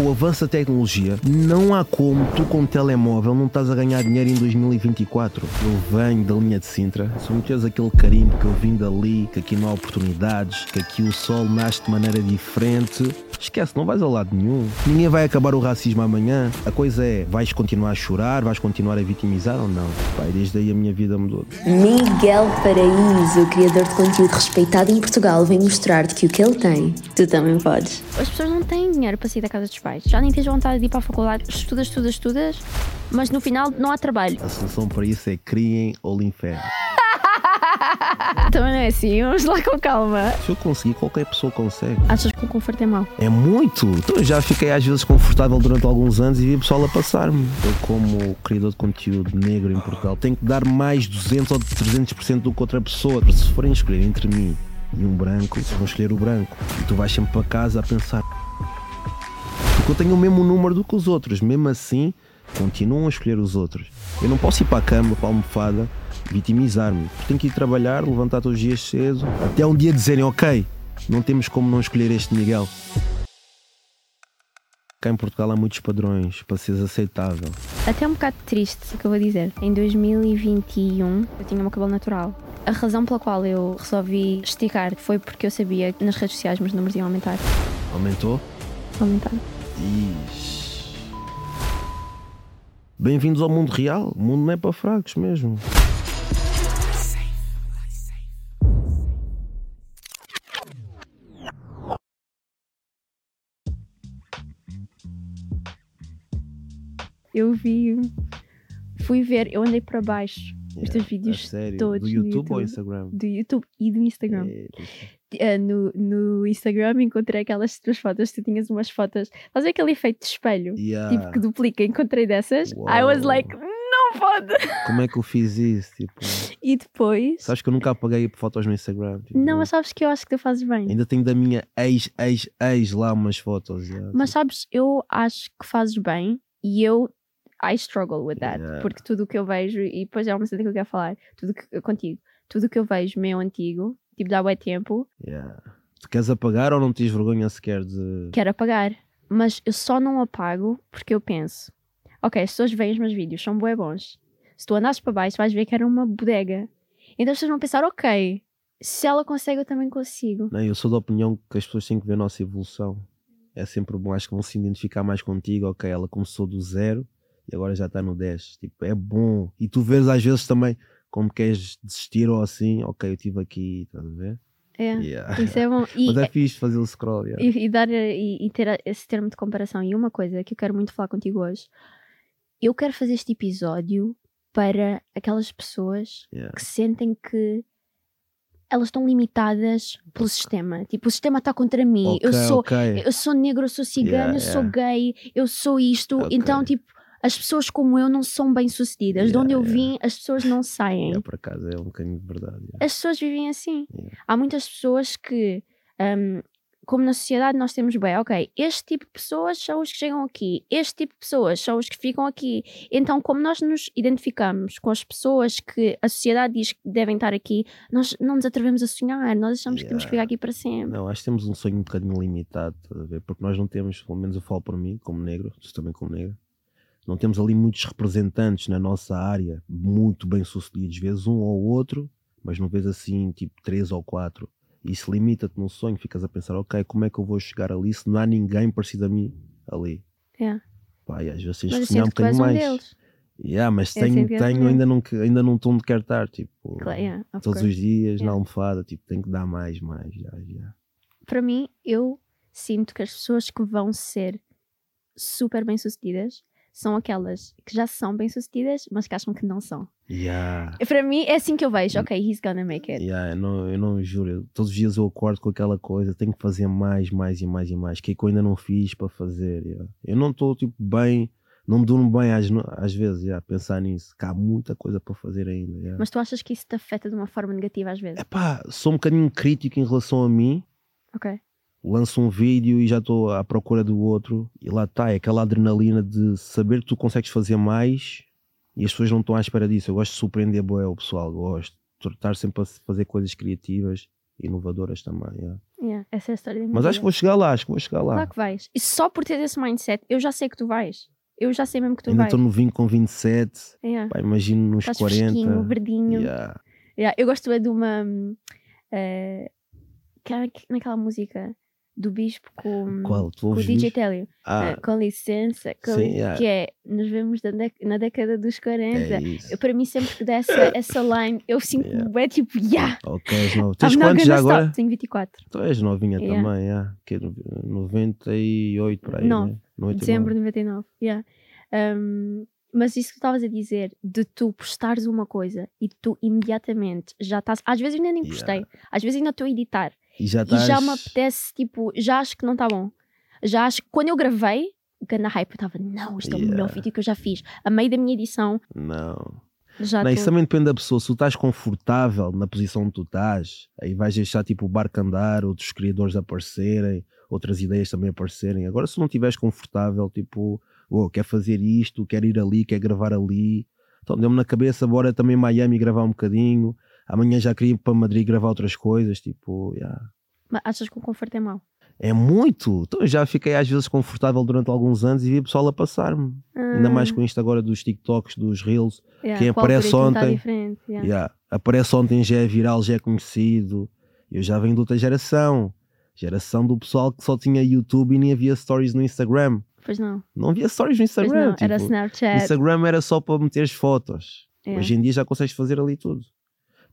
com o avanço da tecnologia, não há como tu com o telemóvel não estás a ganhar dinheiro em 2024. Eu venho da linha de Sintra, se me tens aquele carinho que eu vim dali, que aqui não há oportunidades, que aqui o sol nasce de maneira diferente, esquece, não vais a lado nenhum. Ninguém vai acabar o racismo amanhã. A coisa é, vais continuar a chorar, vais continuar a vitimizar ou não? Pai, desde aí a minha vida mudou. Miguel Paraíso, criador de conteúdo respeitado em Portugal, vem mostrar-te que o que ele tem, tu também podes. As pessoas não têm dinheiro para sair da casa dos pais. Já nem tens vontade de ir para a faculdade. Estudas, estudas, estudas, mas no final não há trabalho. A solução para isso é criem ou inferno. Também não é assim, vamos lá com calma. Se eu conseguir, qualquer pessoa consegue. Achas que o conforto é mau? É muito. Então, eu já fiquei às vezes confortável durante alguns anos e vi o pessoal a passar-me. Eu, como criador de conteúdo negro em Portugal, tenho que dar mais 200 ou 300% do que outra pessoa. Se forem escolher entre mim e um branco, vão escolher o branco. E tu vais sempre para casa a pensar. Porque eu tenho o mesmo número do que os outros. Mesmo assim, continuam a escolher os outros. Eu não posso ir para a cama, para a almofada, vitimizar-me. Tenho que ir trabalhar, levantar todos os dias cedo, até um dia dizerem, ok, não temos como não escolher este Miguel. Cá em Portugal há muitos padrões para seres aceitável. Até um bocado triste o que eu vou dizer. Em 2021 eu tinha meu cabelo natural. A razão pela qual eu resolvi esticar foi porque eu sabia que nas redes sociais meus números iam aumentar. Aumentou? Aumentar. Ixi. Bem-vindos ao mundo real. O mundo não é para fracos mesmo. Eu vi. Fui ver, eu andei para baixo. Os teus vídeos sério? todos Do YouTube, ou YouTube. Instagram? Do YouTube e do Instagram. É, Ah, no, no Instagram encontrei aquelas tuas fotos, tu tinhas umas fotos. Estás aquele efeito de espelho? yeah. Tipo que duplica, encontrei dessas. I was like, não pode! Como é que eu fiz isso? Tipo, E depois. sabes que eu nunca apaguei fotos no Instagram. tipo, Não, mas sabes que eu acho que tu fazes bem. Ainda tenho da minha ex, ex, ex lá umas fotos. yeah, Mas tipo, sabes, eu acho que fazes bem e eu. I struggle with that. Yeah. Porque tudo o que eu vejo, e depois é uma cena que eu quero falar, tudo que, contigo, tudo o que eu vejo meu antigo, tipo, dá bué tempo, yeah. Tu queres apagar ou não tens vergonha sequer de. quero apagar. Mas eu só não apago porque eu penso, ok, as pessoas veem os meus vídeos, são bué bons. Se tu andares para baixo, vais ver que era uma bodega. Então as pessoas vão pensar, ok, se ela consegue, eu também consigo. Não, eu sou da opinião que as pessoas têm que ver a nossa evolução. É sempre bom, acho que vão se identificar mais contigo. Ok, ela começou do zero e agora já está no 10. Tipo, é bom. E tu vês às vezes também, como queres desistir ou assim, ok, eu estive aqui, estás a ver? É, Yeah. isso é bom. E, Mas é fixe fazer o scroll. yeah. e, e dar e, e ter esse termo de comparação. E uma coisa que eu quero muito falar contigo hoje, eu quero fazer este episódio para aquelas pessoas Yeah. que sentem que elas estão limitadas pelo sistema. Tipo, o sistema está contra mim. eu Ok, sou ok. eu sou negro, eu sou cigano, Yeah, eu sou yeah. gay, eu sou isto. Ok. Então, tipo, as pessoas como eu não são bem sucedidas. de Yeah, onde eu yeah. vim, as pessoas não saem. Yeah, por acaso é um bocadinho de verdade. yeah. As pessoas vivem assim. Yeah. Há muitas pessoas que, hum, como na sociedade nós temos bem, ok, este tipo de pessoas são os que chegam aqui, este tipo de pessoas são os que ficam aqui. Então, como nós nos identificamos com as pessoas que a sociedade diz que devem estar aqui, nós não nos atrevemos a sonhar, nós achamos que temos que ficar aqui para sempre. Não, acho que temos um sonho um bocadinho limitado? Porque nós não temos, pelo menos eu falo por mim, como negro, tu também como negro, não temos ali muitos representantes na nossa área, muito bem sucedidos, vezes um ou outro, mas não vês assim, tipo, três ou quatro. Isso limita-te no sonho, ficas a pensar, ok, como é que eu vou chegar ali se não há ninguém parecido a mim ali? É. Pá, e às vezes Mas sonhar um bocadinho um mais. deles. Yeah, mas Eu tenho, um tenho ainda, não, ainda não estou onde quero estar, tipo, Claro, yeah, todos course. os dias na Yeah. almofada, tipo, tenho que dar mais, mais, já, já. Para mim, eu sinto que as pessoas que vão ser super bem-sucedidas são aquelas que já são bem-sucedidas, mas que acham que não são. Yeah. Para mim, é assim que eu vejo. Ok, he's gonna make it. Yeah, eu, não, eu não juro, todos os dias eu acordo com aquela coisa, tenho que fazer mais, mais e mais e mais, que é que eu ainda não fiz para fazer. yeah. Eu não estou tipo bem, não me durmo bem às, às vezes, yeah, pensar nisso, que há muita coisa para fazer ainda. yeah. Mas tu achas que isso te afeta de uma forma negativa às vezes? Epá, sou um bocadinho crítico em relação a mim, Ok. Lanço um vídeo e já estou à procura do outro, e lá está, é aquela adrenalina de saber que tu consegues fazer mais e as pessoas não estão à espera disso. Eu gosto de surpreender bué o pessoal, gosto de estar sempre a fazer coisas criativas inovadoras também. yeah. Yeah, essa é a história Mas acho que vou chegar lá, acho que vou chegar lá. Claro que vais. E só por ter esse mindset, eu já sei que tu vais. Eu já sei mesmo que tu Ainda vais. estou novinho com 27, Yeah. pá, imagino nos Estás 40. fresquinho, verdinho. Yeah. Eu gosto é de uma. que- naquela música do Bispo com, Qual? Com o DJ? Télio. Ah, Eh, com licença. com sim, li- yeah. Que é. Nos vemos na, década dos 40. é para mim, sempre que dessa essa line, eu sinto-me Yeah. bem tipo, yeah! Ok, és novo. Tens quantos já stop. agora? Tenho 24. Tu és novinha Yeah. também, yeah. que é 98 por aí. Nove. Né? 99. Dezembro de 99. Yeah. Um, mas isso que tu estavas a dizer, de tu postares uma coisa e tu imediatamente já estás. Às vezes ainda nem Yeah. postei, às vezes ainda estou a editar E já e já me apetece, tipo, já acho que não está bom. Já acho que quando eu gravei, ganda hype, eu estava, não, isto é o melhor vídeo que eu já fiz. A meio da minha edição, Não. já Não, isso estou. também depende da pessoa. Se tu estás confortável na posição que tu estás, aí vais deixar tipo o barco andar, outros criadores aparecerem, outras ideias também aparecerem. Agora, se não estiveres confortável, tipo, oh, quer fazer isto, quer ir ali, quer gravar ali. Então deu-me na cabeça, bora também Miami gravar um bocadinho. Amanhã já queria ir para Madrid gravar outras coisas, tipo, yeah. Mas achas que o conforto é mau? é muito. Então eu já fiquei às vezes confortável durante alguns anos e vi o pessoal a passar-me. Ainda mais Ah, com isto agora dos TikToks, dos Reels. yeah, quem aparece tá ontem- yeah. Yeah. Aparece ontem, já é viral, já é conhecido. Eu já venho de outra geração. Geração do pessoal que só tinha YouTube e nem havia stories no Instagram. Pois não, Não havia stories no Instagram. não. Era tipo, Snapchat. Instagram era só para meter as fotos. Hoje em dia já consegues fazer ali tudo.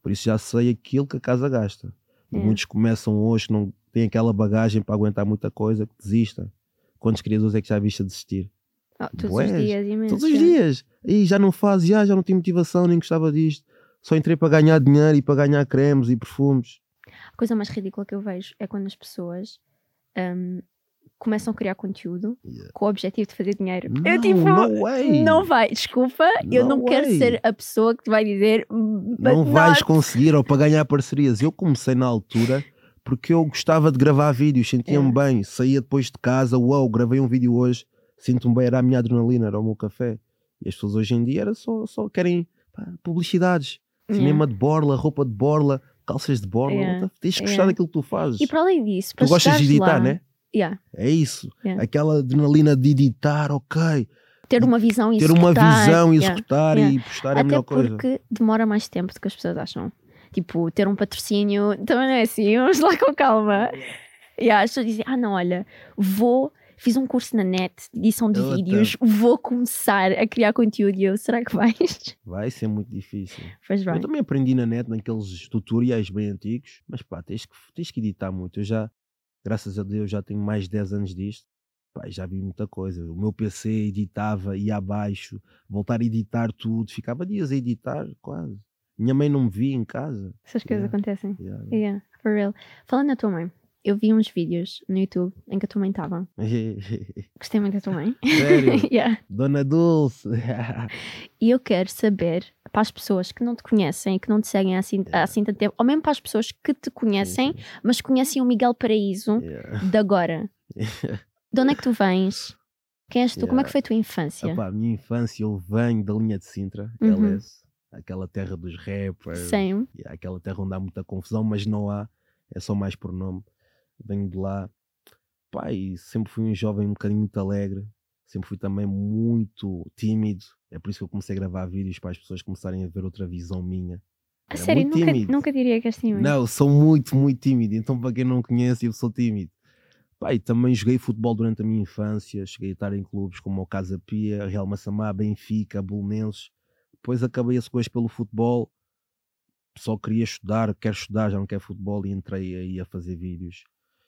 Por isso já sei aquilo que a casa gasta. Yeah. Muitos começam hoje não têm aquela bagagem para aguentar muita coisa, que desistem. Quantos criadores é que já viste a desistir? Oh, todos Bués. os dias, imenso. Todos os dias. E já não faz, já, já não tenho motivação, nem gostava disto. Só entrei para ganhar dinheiro e para ganhar cremes e perfumes. A coisa mais ridícula que eu vejo é quando as pessoas hum, começam a criar conteúdo Yeah. com o objetivo de fazer dinheiro. Não, eu tipo, no way. não vai, desculpa, eu No não quero way. ser a pessoa que te vai dizer "Hum, but Não vais not." conseguir ou para ganhar parcerias. Eu comecei na altura porque eu gostava de gravar vídeos, sentia-me É. bem, saía depois de casa, uau, gravei um vídeo hoje, sinto-me bem, era a minha adrenalina, era o meu café. E as pessoas hoje em dia era só, só querem pá, publicidades, Yeah. cinema de borla, roupa de borla, calças de borla, Yeah. The- tens que gostar Yeah. daquilo que tu fazes. E para além disso, para Tu gostas de editar, lá, né? Yeah, É isso. Yeah. Aquela adrenalina de editar, ok. ter uma visão e Ter uma executar, visão e executar e postar é a melhor coisa. porque demora mais tempo do que as pessoas acham. Tipo, ter um patrocínio também não é assim, vamos lá com calma. Yeah, as pessoas dizem, ah não, olha, vou, fiz um curso na net de edição de Eu vídeos, vou começar a criar conteúdo e eu, será que vais? Vai ser muito difícil. Pois vai. Eu também aprendi na net, naqueles tutoriais bem antigos, mas pá, tens que, tens que editar muito. Eu já, graças a Deus, já tenho mais de 10 anos disto. E já vi muita coisa. O meu PC editava, ia abaixo, voltar a editar tudo, ficava dias a editar, quase. Minha mãe não me via em casa. Essas coisas Yeah. acontecem. Yeah. Yeah, for real. Falando da tua mãe, eu vi uns vídeos no YouTube em que a tua mãe estava. Gostei muito da tua mãe. Sério? Yeah. Dona Dulce. E eu quero saber, para as pessoas que não te conhecem e que não te seguem há assim, há assim tanto tempo, ou mesmo para as pessoas que te conhecem, Sim, sim. mas conhecem o Miguel Paraíso Yeah. de agora. De onde é que tu vens? Quem és tu? Como é que Yeah. foi a tua infância? Epá, a minha infância, eu venho da linha de Sintra, Uhum. LS, aquela terra dos rappers, há aquela terra onde há muita confusão, mas não há, é só mais por nome. Venho de lá, pá, e sempre fui um jovem um bocadinho muito alegre, sempre fui também muito tímido, é por isso que eu comecei a gravar vídeos para as pessoas começarem a ver outra visão minha. A Era sério, muito nunca, tímido. nunca diria que és tímido. Não, sou muito, muito tímido. Então, para quem não conhece, eu sou tímido. E também joguei futebol durante a minha infância. Cheguei a estar em clubes como o Casa Pia, Real Massamá, Benfica, Bolonenses. Depois acabei esse coisa pelo futebol. Só queria estudar, quero estudar, já não quero futebol. E entrei aí a fazer vídeos.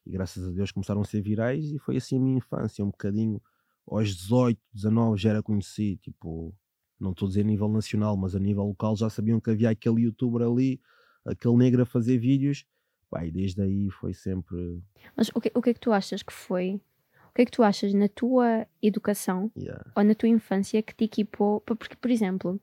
E graças a Deus começaram a ser virais. E foi assim a minha infância, um bocadinho. Aos 18, 19 já era conhecido. Tipo, não estou a dizer a nível nacional, mas a nível local já sabiam que havia aquele youtuber ali aquele negro a fazer vídeos, e desde aí foi sempre. Mas o que, o que é que tu achas que foi? O que é que tu achas na tua educação yeah, ou na tua infância que te equipou? Porque, por exemplo,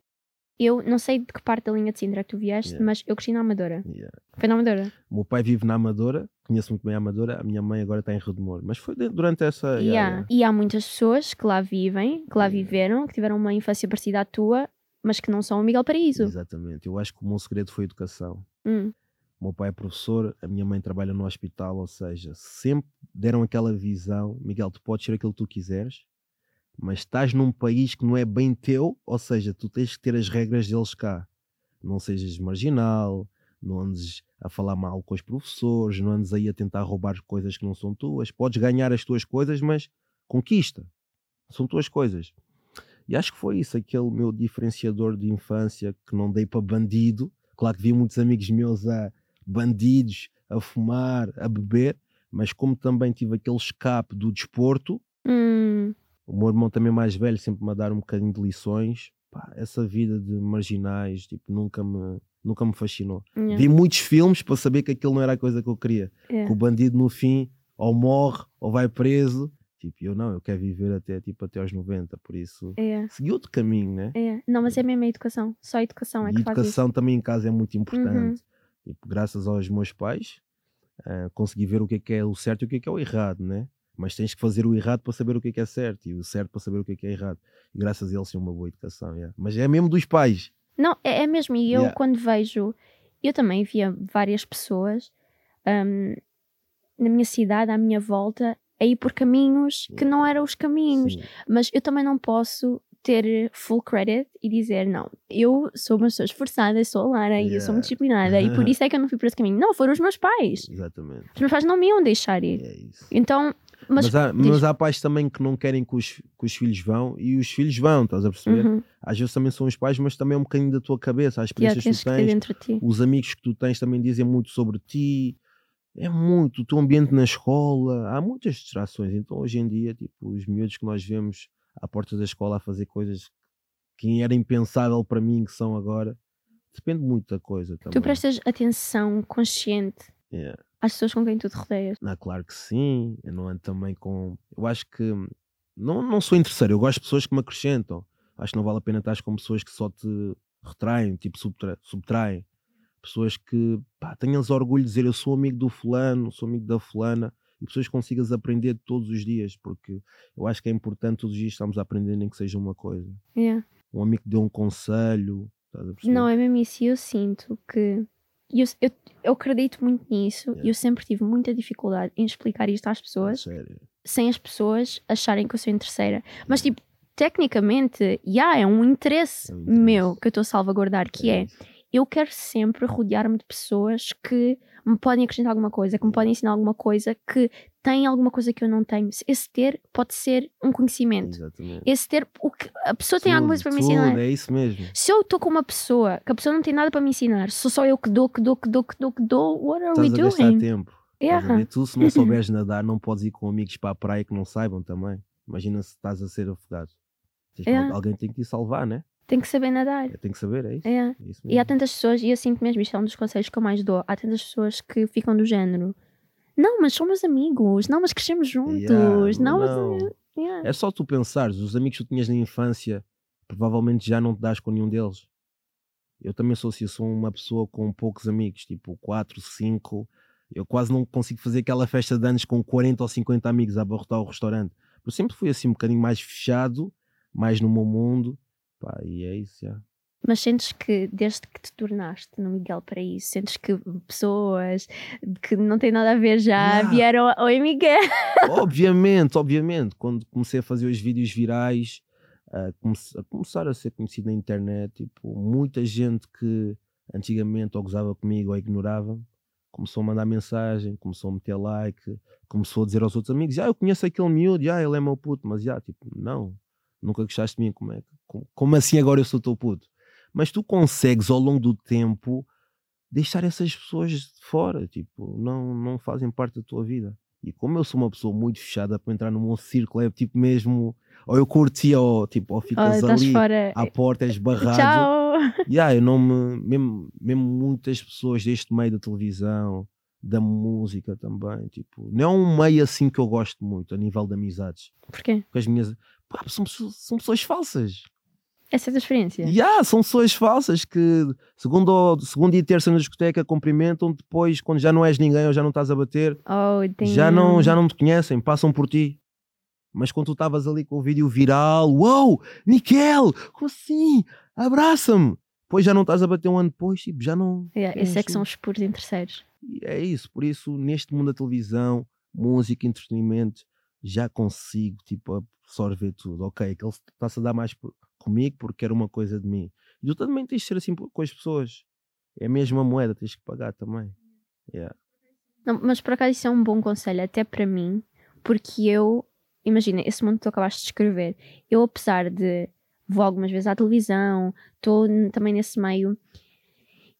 eu não sei de que parte da linha de Sintra que tu vieste, Yeah. mas eu cresci na Amadora. yeah. Foi na Amadora. O meu pai vive na Amadora, conheço muito bem a Amadora, a minha mãe agora está em Rio de Moro, mas foi durante essa. yeah, Yeah. yeah. E há muitas pessoas que lá vivem, que lá Yeah. viveram, que tiveram uma infância parecida à tua, mas que não são o Miguel Paraíso. Exatamente, eu acho que o meu segredo foi a educação. Hum. O meu pai é professor, a minha mãe trabalha no hospital, ou seja, sempre deram aquela visão: Miguel, tu podes ser aquilo que tu quiseres, mas estás num país que não é bem teu, ou seja, tu tens que ter as regras deles cá. Não sejas marginal, não andes a falar mal com os professores, não andes aí a tentar roubar coisas que não são tuas. Podes ganhar as tuas coisas, mas conquista. São tuas coisas. E acho que foi isso, aquele meu diferenciador de infância que não dei para bandido. Claro que vi muitos amigos meus a bandidos, a fumar, a beber, mas como também tive aquele escape do desporto, Hum, o meu irmão também mais velho sempre me a dar um bocadinho de lições. Pá, essa vida de marginais, tipo, nunca me, nunca me fascinou. yeah, Vi muitos filmes para saber que aquilo não era a coisa que eu queria. yeah. Que o bandido no fim ou morre ou vai preso. Tipo, eu não, eu quero viver até, tipo, até aos 90, por isso Yeah, segui outro caminho, né? yeah. Não, mas é mesmo a educação. Só a educação é E que faz isso. educação também em casa é muito importante. Uhum. Tipo, graças aos meus pais, ah, consegui ver o que é, que é o certo e o que é, que é o errado, né? Mas tens que fazer o errado para saber o que é, que é certo e o certo para saber o que é, que é errado. E graças a eles sim uma boa educação, yeah. Mas é mesmo dos pais. Não, é, é mesmo. E eu, Yeah. quando vejo, eu também via várias pessoas hum, na minha cidade, à minha volta, a ir por caminhos que não eram os caminhos. Sim. Mas eu também não posso ter full credit e dizer, não, eu sou uma pessoa esforçada, sou a Lara e eu sou muito Yeah. disciplinada e por isso é que eu não fui por esse caminho. Não, foram os meus pais. Exatamente. Os meus pais não me iam deixar ir. É isso. Então, mas. Mas, há, mas há pais também que não querem que os, que os filhos vão e os filhos vão, estás a perceber? Uhum. Às vezes também são os pais, mas também é um bocadinho da tua cabeça, as Yeah, experiências tens que tu tens, os amigos que tu tens também dizem muito sobre ti. É muito, o teu ambiente na escola, há muitas distrações. Então, hoje em dia, tipo, os miúdos que nós vemos à porta da escola a fazer coisas que era impensável para mim, que são agora, depende muito da coisa também. Tu prestas atenção consciente Yeah. Às pessoas com quem tu te rodeias. Ah, claro que sim. Eu não ando também com. Eu acho que. Não, não sou interesseiro, eu gosto de pessoas que me acrescentam. Acho que não vale a pena estar com pessoas que só te retraem, tipo subtra... subtraem. Pessoas que pá, tenhas orgulho de dizer eu sou amigo do fulano, sou amigo da fulana, e pessoas que consigas aprender todos os dias, porque eu acho que é importante todos os dias estarmos a aprender, nem que seja uma coisa. Yeah. Um amigo deu um conselho? Não, é mesmo isso. E eu sinto que. Eu, eu, eu acredito muito nisso e Yeah. eu sempre tive muita dificuldade em explicar isto às pessoas sério. sem as pessoas acharem que eu sou interesseira. Mas, tipo, tecnicamente, já é um interesse, É um interesse. meu que eu estou a salvaguardar, que é isso. eu quero sempre rodear-me de pessoas que me podem acrescentar alguma coisa, que me podem ensinar alguma coisa, que têm alguma coisa que eu não tenho. Esse ter pode ser um conhecimento. Exatamente. Esse ter, o que, a pessoa tem alguma coisa para me Tudo, ensinar. tudo, É isso mesmo. Se eu estou com uma pessoa que a pessoa não tem nada para me ensinar, sou só eu que dou, que dou, que dou, que dou, que dou, what are we Estás a gastar doing? tempo. A Yeah. Tu, se não souberes nadar, não podes ir com amigos para a praia que não saibam também. Imagina se estás a ser afogado. Yeah. Alguém tem que te salvar, né? Tem que saber nadar. Tem que saber, é isso. É. É isso E há tantas pessoas, e eu sinto mesmo, isto é um dos conselhos que eu mais dou, há tantas pessoas que ficam do género. Não, mas somos amigos. Não, mas crescemos juntos. Yeah, não, não. mas. Yeah. É só tu pensares, os amigos que tu tinhas na infância, provavelmente já não te dás com nenhum deles. Eu também sou assim, sou uma pessoa com poucos amigos, tipo 4, 5. Eu quase não consigo fazer aquela festa de anos com 40 ou 50 amigos a abarrotar o restaurante. Eu sempre fui assim um bocadinho mais fechado, mais no meu mundo. Pá, e é isso, já. Mas sentes que desde que te tornaste no Miguel Paraíso, sentes que pessoas que não têm nada a ver já Yeah. vieram. Oi, Miguel! obviamente, obviamente, quando comecei a fazer os vídeos virais, a, a começar a ser conhecido na internet, tipo, muita gente que antigamente ou gozava comigo ou ignorava, começou a mandar mensagem, começou a meter like, começou a dizer aos outros amigos, ah, eu conheço aquele miúdo, já ele é meu puto, mas já, tipo, não, nunca gostaste de mim, como é que- como, como assim agora eu sou teu puto? Mas tu consegues ao longo do tempo deixar essas pessoas de fora, tipo, não, não fazem parte da tua vida. E como eu sou uma pessoa muito fechada para entrar no meu círculo, é tipo mesmo, ou eu curtia, ou tipo, ou Oh, ficas estás ali fora. à porta, és barrado. Tchau! Yeah, eu não me, mesmo, mesmo muitas pessoas deste meio da televisão, da música também, tipo, não é um meio assim que eu gosto muito a nível de amizades. Porquê? Porque as minhas, pá, são, pessoas- são pessoas falsas. Essa é a tua experiência. Yeah, são pessoas falsas que segundo, segundo e terça na discoteca cumprimentam, depois quando já não és ninguém ou já não estás a bater, Oh, já não, já não te conhecem, passam por ti. Mas quando tu estavas ali com o vídeo viral, uou, Miquel, como assim? Abraça-me. Depois já não estás a bater um ano depois, tipo, já não. Yeah, esses é que são os puros. E é isso, por isso, neste mundo da televisão, música, entretenimento, já consigo, tipo, absorver tudo. Ok, aquele está-se a dar mais comigo porque quer uma coisa de mim. E tu também tens de ser assim com as pessoas. É a mesma moeda, tens que pagar também. Yeah. Não, mas por acaso isso é um bom conselho, até para mim, porque eu, imagina, esse mundo que tu acabaste de descrever, eu apesar de vou algumas vezes à televisão, estou também nesse meio,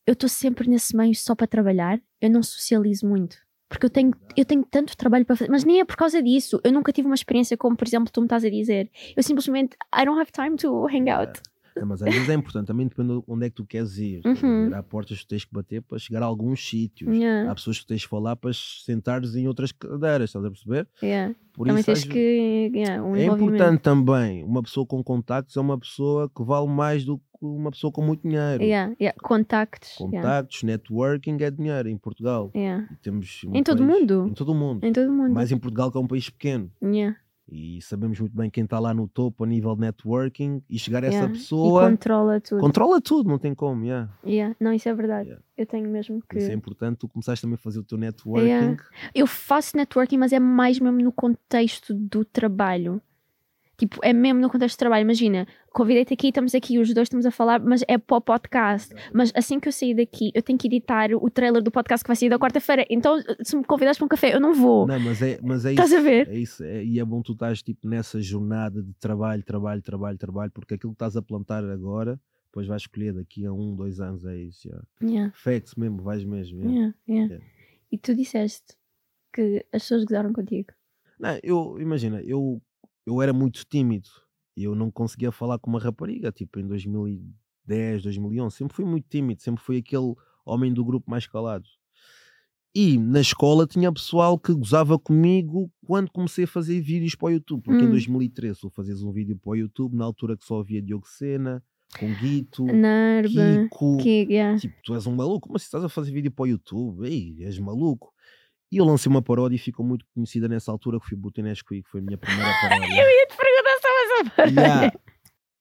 eu estou sempre nesse meio só para trabalhar, eu não socializo muito. Porque eu tenho, eu tenho tanto trabalho para fazer, mas nem é por causa disso. Eu nunca tive uma experiência como, por exemplo, tu me estás a dizer. Eu simplesmente, I don't have time to hang out. É, mas às vezes é importante, também depende de onde é que tu queres ir. Uhum. Há portas que tu tens que bater para chegar a alguns sítios. Yeah, Há pessoas que tens que falar para sentares em outras cadeiras, estás a perceber? yeah. Por Também isso, tens que, yeah, um É importante também, uma pessoa com contactos é uma pessoa que vale mais do que uma pessoa com muito dinheiro. Yeah, yeah. Contactos. yeah, Contactos, networking é dinheiro em Portugal. yeah. Temos um Em todo país- mundo? Em todo o mundo. Em todo o mundo. Mais em Portugal que é um país pequeno. Yeah, E sabemos muito bem quem está lá no topo a nível de networking e chegar a essa yeah. pessoa E controla tudo. controla tudo, não tem como. Yeah. Yeah. Não, isso é verdade. Yeah. Eu tenho mesmo que. Isso é importante, tu começaste também a fazer o teu networking. Yeah. Eu faço networking, mas é mais mesmo no contexto do trabalho. Tipo, é mesmo no contexto do trabalho. Imagina, convidei-te aqui, estamos aqui, os dois estamos a falar, mas é para o podcast. Mas assim que eu sair daqui, eu tenho que editar o trailer do podcast que vai sair da quarta-feira. Então, se me convidares para um café, eu não vou. Não, mas é, mas é Estás isso. a ver? É isso, é- e é bom tu estás tipo nessa jornada de trabalho, trabalho, trabalho, trabalho, porque aquilo que estás a plantar agora, depois vais escolher daqui a um, dois anos, é isso. Yeah. Yeah, Facts mesmo, vais mesmo. yeah. Yeah. E tu disseste que as pessoas gozaram contigo. Não, eu, imagina, eu, eu era muito tímido e eu não conseguia falar com uma rapariga, tipo em 2010, 2011, sempre fui muito tímido, sempre fui aquele homem do grupo mais calado. E na escola tinha pessoal que gozava comigo quando comecei a fazer vídeos para o YouTube, porque em Hum. 2013 tu fazias um vídeo para o YouTube, na altura que só havia Diogo Sena, com Guito, Narba, Kiko, que, yeah. Tipo, tu és um maluco, mas se estás a fazer vídeo para o YouTube, ei, és maluco. E eu lancei uma paródia e ficou muito conhecida nessa altura, que foi Butinesco que foi a minha primeira paródia. Eu ia te perguntar só essa parte. Yeah.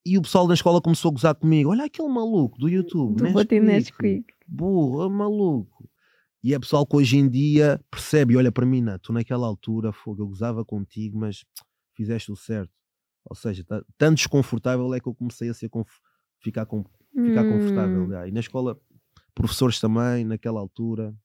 E o pessoal da escola começou a gozar comigo. Olha aquele maluco do YouTube, Do Botinesquick. Burro, é maluco. E é pessoal que hoje em dia percebe e olha para mim, não, tu naquela altura, fogo, eu gozava contigo, mas fizeste o certo. Ou seja, tá, tanto desconfortável é que eu comecei a ser ficar, com, ficar confortável. Hum. já. E na escola, professores também, naquela altura,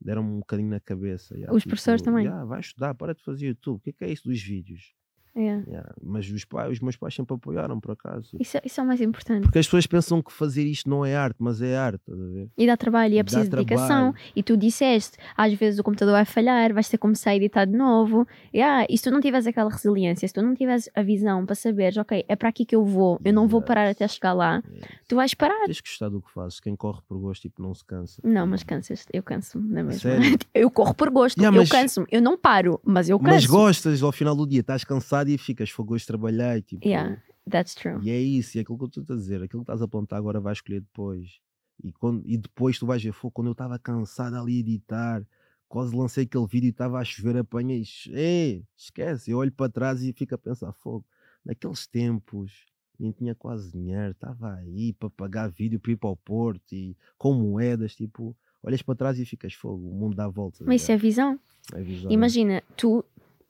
deram-me um bocadinho na cabeça. já, Os professores também? "Ya, vai estudar, para de fazer YouTube. O que é, que é isso dos vídeos? Yeah. Ya, Mas os, pais, os meus pais sempre apoiaram, por acaso. Isso, é- isso é o mais importante. Porque as pessoas pensam que fazer isto não é arte, mas é arte, estás a ver? E dá trabalho, e é Dá preciso dedicação. trabalho. E tu disseste, às vezes o computador vai falhar, vais ter que começar a editar de novo. Yeah, e se tu não tiveres aquela resiliência, se tu não tiveres a visão para saberes, ok, é para aqui que eu vou, eu não vou parar até chegar lá, tu vais parar. Tens que gostar do que fazes. Quem corre por gosto, tipo, não se cansa. Não, mas cansas, eu canso-me, não é mesmo? Eu corro por gosto, Yeah, eu mas- canso-me, eu não paro, mas eu Mas canso. gostas, ao final do dia, estás cansado e ficas, foi gosto de trabalhar e tipo. Yeah, that's true. E é isso, e é aquilo que eu estou a dizer, aquilo que estás a plantar agora vais escolher depois. E, quando, e depois tu vais ver, foi quando eu estava cansado ali a editar, quase lancei aquele vídeo e estava a chover, apanhei, ei, esquece, eu olho para trás e fico a pensar, fogo, naqueles tempos nem tinha quase dinheiro, estava aí para pagar vídeo para ir para o Porto e com moedas, tipo, olhas para trás e ficas fogo, o mundo dá voltas. Mas isso é visão. é visão. Imagina, tu,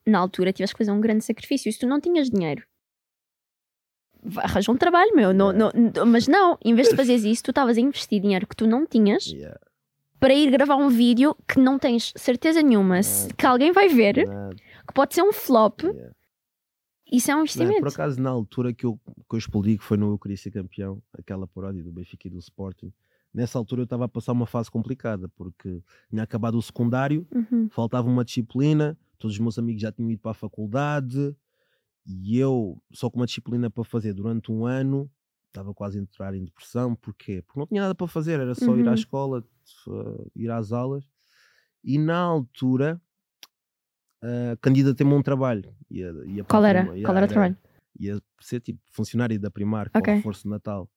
na altura, tiveste que fazer um grande sacrifício. E se tu não tinhas dinheiro, arranja um trabalho, meu. Não, não, não- mas não, em vez de fazeres isso, tu estavas a investir dinheiro que tu não tinhas Yeah, para ir gravar um vídeo que não tens certeza nenhuma que alguém vai ver, nada, que pode ser um flop. yeah. Isso é um Não, investimento. por acaso, na altura que eu, que eu explodi, que foi no Eu Queria Ser Campeão, aquela paródia do Benfica e do Sporting, nessa altura eu estava a passar uma fase complicada, porque tinha acabado o secundário, Uhum. faltava uma disciplina, todos os meus amigos já tinham ido para a faculdade, e eu, só com uma disciplina para fazer durante um ano, estava quase a entrar em depressão. Porquê? Porque não tinha nada para fazer, era só ir à Uhum. escola, f- ir às aulas, e na altura... Uh, candidatei-me a um trabalho. Ia, ia Qual era? ia- Qual era o trabalho? ia ser tipo funcionário da Primark para Ok. o reforço de Natal.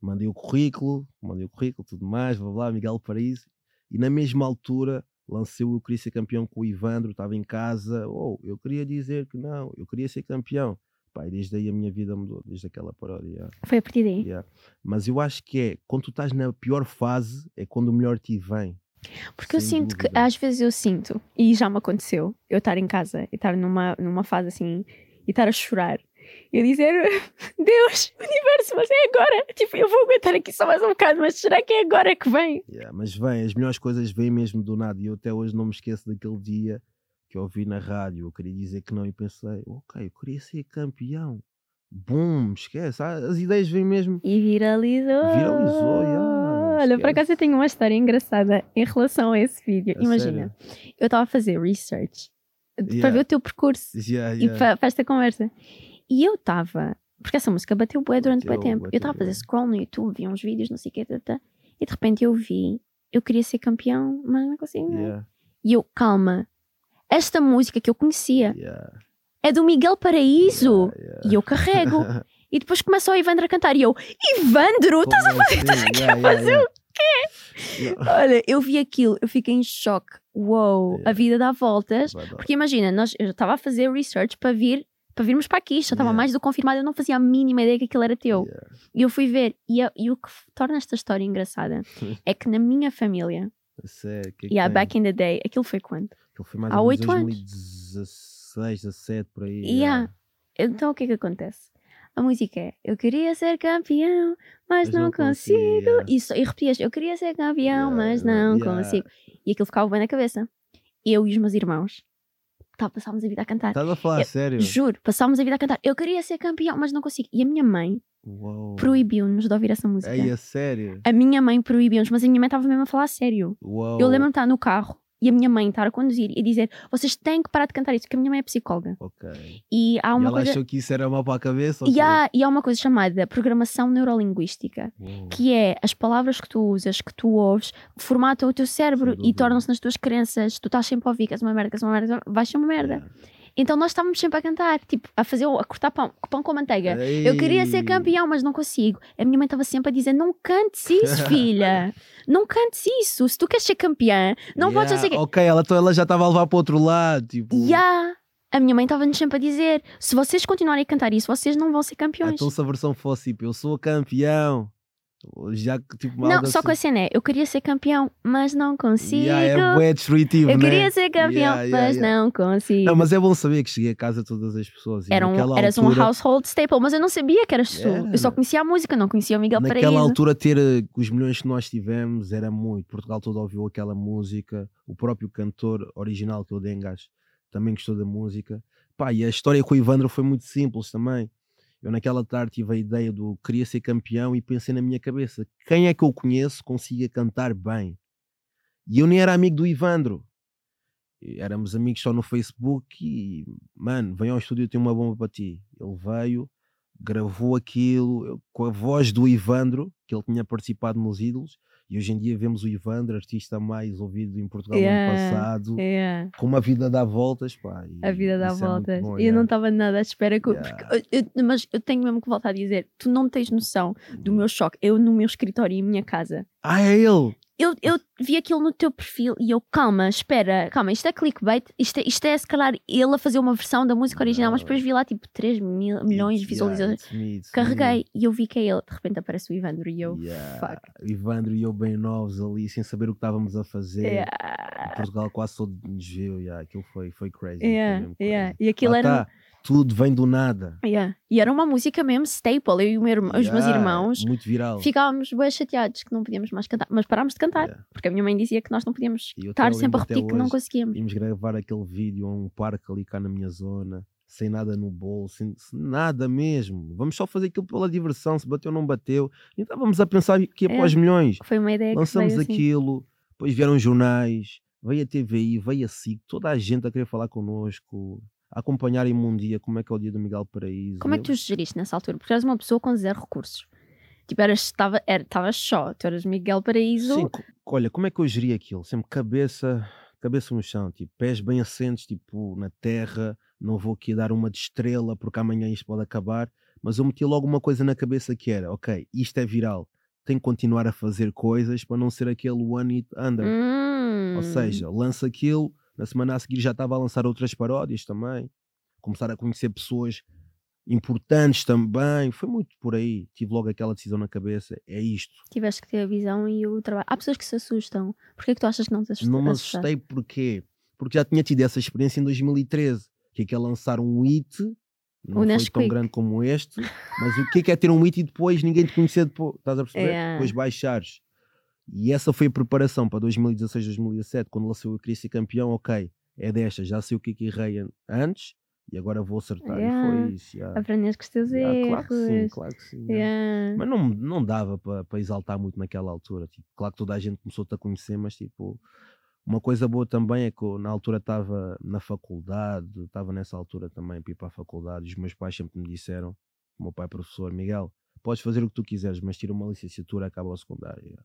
Mandei o currículo, mandei o currículo, tudo mais, blá blá, Miguel Paraíso. E na mesma altura lancei o Eu Queria Ser Campeão com o Ivandro, estava em casa. Oh, eu queria dizer que não, eu queria ser campeão. Pá, e desde aí a minha vida mudou, desde aquela paródia. yeah, Foi a partir daí. yeah. Mas eu acho que é quando tu estás na pior fase, é quando o melhor te vem. Porque eu Sem sinto que, dúvida. às vezes eu sinto, e já me aconteceu, eu estar em casa e estar numa, numa fase assim e estar a chorar. E eu dizer, Deus, universo, mas é agora. Tipo, eu vou aguentar aqui só mais um bocado, mas será que é agora que vem? Yeah, mas vem, as melhores coisas vêm mesmo do nada. E eu até hoje não me esqueço daquele dia que eu ouvi na rádio. Eu queria dizer que não e pensei, ok, eu queria ser campeão. Bum, esquece. ah, As ideias vêm mesmo. E viralizou. Viralizou, yeah, Olha, por acaso eu tenho uma história engraçada em relação a esse vídeo. Imagina, eu estava a fazer research para Yeah. ver o teu percurso Yeah, e yeah. para, para esta conversa. E eu estava, porque essa música bateu bué durante bué tempo. Eu estava a fazer scroll no YouTube, vi uns vídeos, não sei o que, e de repente eu vi, eu queria ser campeão, mas não consigo. Yeah, E eu, calma, esta música que eu conhecia yeah, é do Miguel Paraíso. yeah. E eu carrego. e depois começa o Evandro a cantar. E eu, Evandro, estás a Como fazer, estás assim? aqui a fazer o yeah. Olha, eu vi aquilo, eu fiquei em choque. Uou, a vida dá voltas. Porque imagina, nós, eu estava a fazer research para vir, para virmos para aqui, já estava Yeah. mais do que confirmado, eu não fazia a mínima ideia que aquilo era teu. Yeah. E eu fui ver, e, a- e o que torna esta história engraçada é que na minha família, sério, que é que yeah, tem? back in the day, aquilo foi quando? Aquilo foi mais há ou menos oito anos. 2016, 17, por aí. Yeah. Então o que é que acontece? A música é Eu queria ser campeão, mas, Mas não, não consigo. consigo. Isso, e repetias Eu queria ser campeão, mas não consigo. E aquilo ficava bem na cabeça. Eu e os meus irmãos tá, passávamos a vida a cantar. Estás a falar Eu- sério? Juro, passávamos a vida a cantar. Eu queria ser campeão, mas não consigo. E a minha mãe proibiu-nos de ouvir essa música. Ei, a sério? A minha mãe proibiu-nos, mas a minha mãe estava mesmo a falar a sério. Uau. Eu lembro-me de estar no carro e a minha mãe estar a conduzir e dizer: vocês têm que parar de cantar isso, porque a minha mãe é psicóloga. Ok. E há e uma ela coisa. achou que isso era mal para a cabeça? E há, e há uma coisa chamada programação neurolinguística, que é as palavras que tu usas, que tu ouves, formatam o teu cérebro e tornam-se nas tuas crenças. Tu estás sempre a ouvir que és uma merda, que és uma merda, vais ser uma merda. Então nós estávamos sempre a cantar, tipo, a fazer, a cortar pão, pão com manteiga. Eu queria ser Ei. campeão, mas não consigo. A minha mãe estava sempre a dizer: não cantes isso, filha. não cantes isso. Se tu queres ser campeã, não podes Yeah, ser. Ok, ela, então ela já estava a levar para o outro lado. Tipo, Ya! A minha mãe estava-nos sempre a dizer: se vocês continuarem a cantar isso, vocês não vão ser campeões. então se a versão fosse tipo, eu sou campeão. Já que tipo Não, só com a assim. cena é: eu queria ser campeão, mas não consigo. Yeah, é destrutivo, eu né? queria ser campeão, Yeah, yeah, mas não consigo. Não, mas é bom saber que cheguei a casa de todas as pessoas. Era um- naquela eras altura, um household staple, mas eu não sabia que eras tu. Era, eu só conhecia a música, não conhecia o Miguel Naquela Paraíso. altura, ter eh, os milhões que nós tivemos era muito. Portugal todo ouviu aquela música. O próprio cantor original, que é o Dengas, também gostou da música. Pá, e a história com o Ivandro foi muito simples também. Eu naquela tarde tive a ideia do queria ser campeão e pensei na minha cabeça, quem é que eu conheço consiga cantar bem? E eu nem era amigo do Ivandro. Éramos amigos só no Facebook e, mano, vem ao estúdio, tenho uma bomba para ti. Ele veio, gravou aquilo eu- com a voz do Ivandro, que ele tinha participado nos Ídolos, e hoje em dia vemos o Ivandro, artista mais ouvido em Portugal no Yeah, ano passado, Yeah. com uma vida dá voltas, pá. e A vida dá é voltas. bom, e eu não estava nada à espera. Que, eu- eu- mas eu tenho mesmo que voltar a dizer: tu não tens noção do meu choque. Eu no meu escritório, em minha casa, Ah, é ele! Eu, eu vi aquilo no teu perfil e eu, calma, espera, calma, isto é clickbait, isto é, isto é se calhar ele a fazer uma versão da música original, mas depois vi lá tipo 3 mil, milhões de yeah, visualizações. Carreguei e eu vi que é ele. De repente aparece o Ivandro e eu, Yeah, fuck. Ivandro e eu bem novos ali, sem saber o que estávamos a fazer. Yeah, Portugal quase todo nos viu, yeah, aquilo foi, foi crazy. foi yeah, yeah. crazy. E aquilo Lá era. tá, tudo vem do nada. Yeah. E era uma música mesmo staple. Eu e meu irmão- os meus Yeah, irmãos Muito viral. ficávamos bem chateados que não podíamos mais cantar, mas parámos de cantar, Yeah. porque a minha mãe dizia que nós não podíamos estar sempre a repetir que não conseguíamos. Íamos gravar aquele vídeo a um parque ali cá na minha zona, sem nada no bolso, sem, sem nada mesmo. Vamos só fazer aquilo pela diversão, se bateu ou não bateu. E estávamos a pensar que ia É. para os milhões. Foi uma ideia Lançamos que veio assim. aquilo, depois vieram jornais, veio a TVI, veio a SIC, toda a gente a querer falar connosco, acompanharem-me um dia como é que é o dia do Miguel Paraíso. Como é que tu geriste nessa altura? Porque eras uma pessoa com zero recursos. Tipo, eras, estava, era, só, tu eras Miguel Paraíso. Sim, olha, como é que eu geri aquilo? Sempre cabeça, cabeça no chão, tipo, pés bem assentes, tipo, na terra, não vou aqui dar uma de estrela porque amanhã isto pode acabar, mas eu meti logo uma coisa na cabeça que era, ok, isto é viral, tenho que continuar a fazer coisas para não ser aquele one hit under. Hum. Ou seja, lança aquilo, na semana a seguir já estava a lançar outras paródias também, começar a conhecer pessoas importantes também. Foi muito por aí. Tive logo aquela decisão na cabeça. É isto. Tiveste que ter a visão e o trabalho. Há pessoas que se assustam. Porquê que tu achas que não te assustaste? Não me assustei porquê? Porque já tinha tido essa experiência em 2013. Que é que é lançar um hit, não O foi Nesquik. tão grande como este, mas o que é que é ter um hit e depois ninguém te conhecer depois, estás a perceber? É. Depois baixares. E essa foi a preparação para 2016, 2017, quando lancei o Queria Ser Campeão, ok, é desta, já sei o que é que errei an- antes e agora vou acertar. Yeah. E foi isso. yeah. Aprendeste com os teus Yeah, erros. claro que sim, claro que sim. yeah. Mas não, não dava para exaltar muito naquela altura. Tipo, claro que toda a gente começou-te a conhecer, mas tipo, uma coisa boa também é que eu, na altura estava na faculdade, estava nessa altura também para ir para a faculdade. E os meus pais sempre me disseram, o meu pai é professor, Miguel, podes fazer o que tu quiseres, mas tira uma licenciatura, acaba o secundário.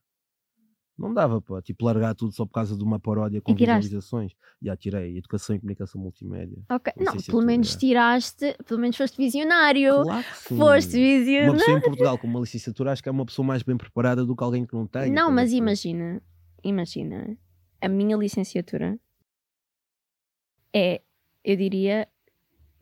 Não dava para tipo, largar tudo só por causa de uma paródia com E tiraste? visualizações. Já tirei Educação e Comunicação Multimédia. Ok, não, Licenciatura, pelo menos é. tiraste, pelo menos foste visionário. Claro. Foste Uma visionário. pessoa em Portugal com uma licenciatura acho que é uma pessoa mais bem preparada do que alguém que não tem. Não, mas imagina, imagina, a minha licenciatura é, eu diria,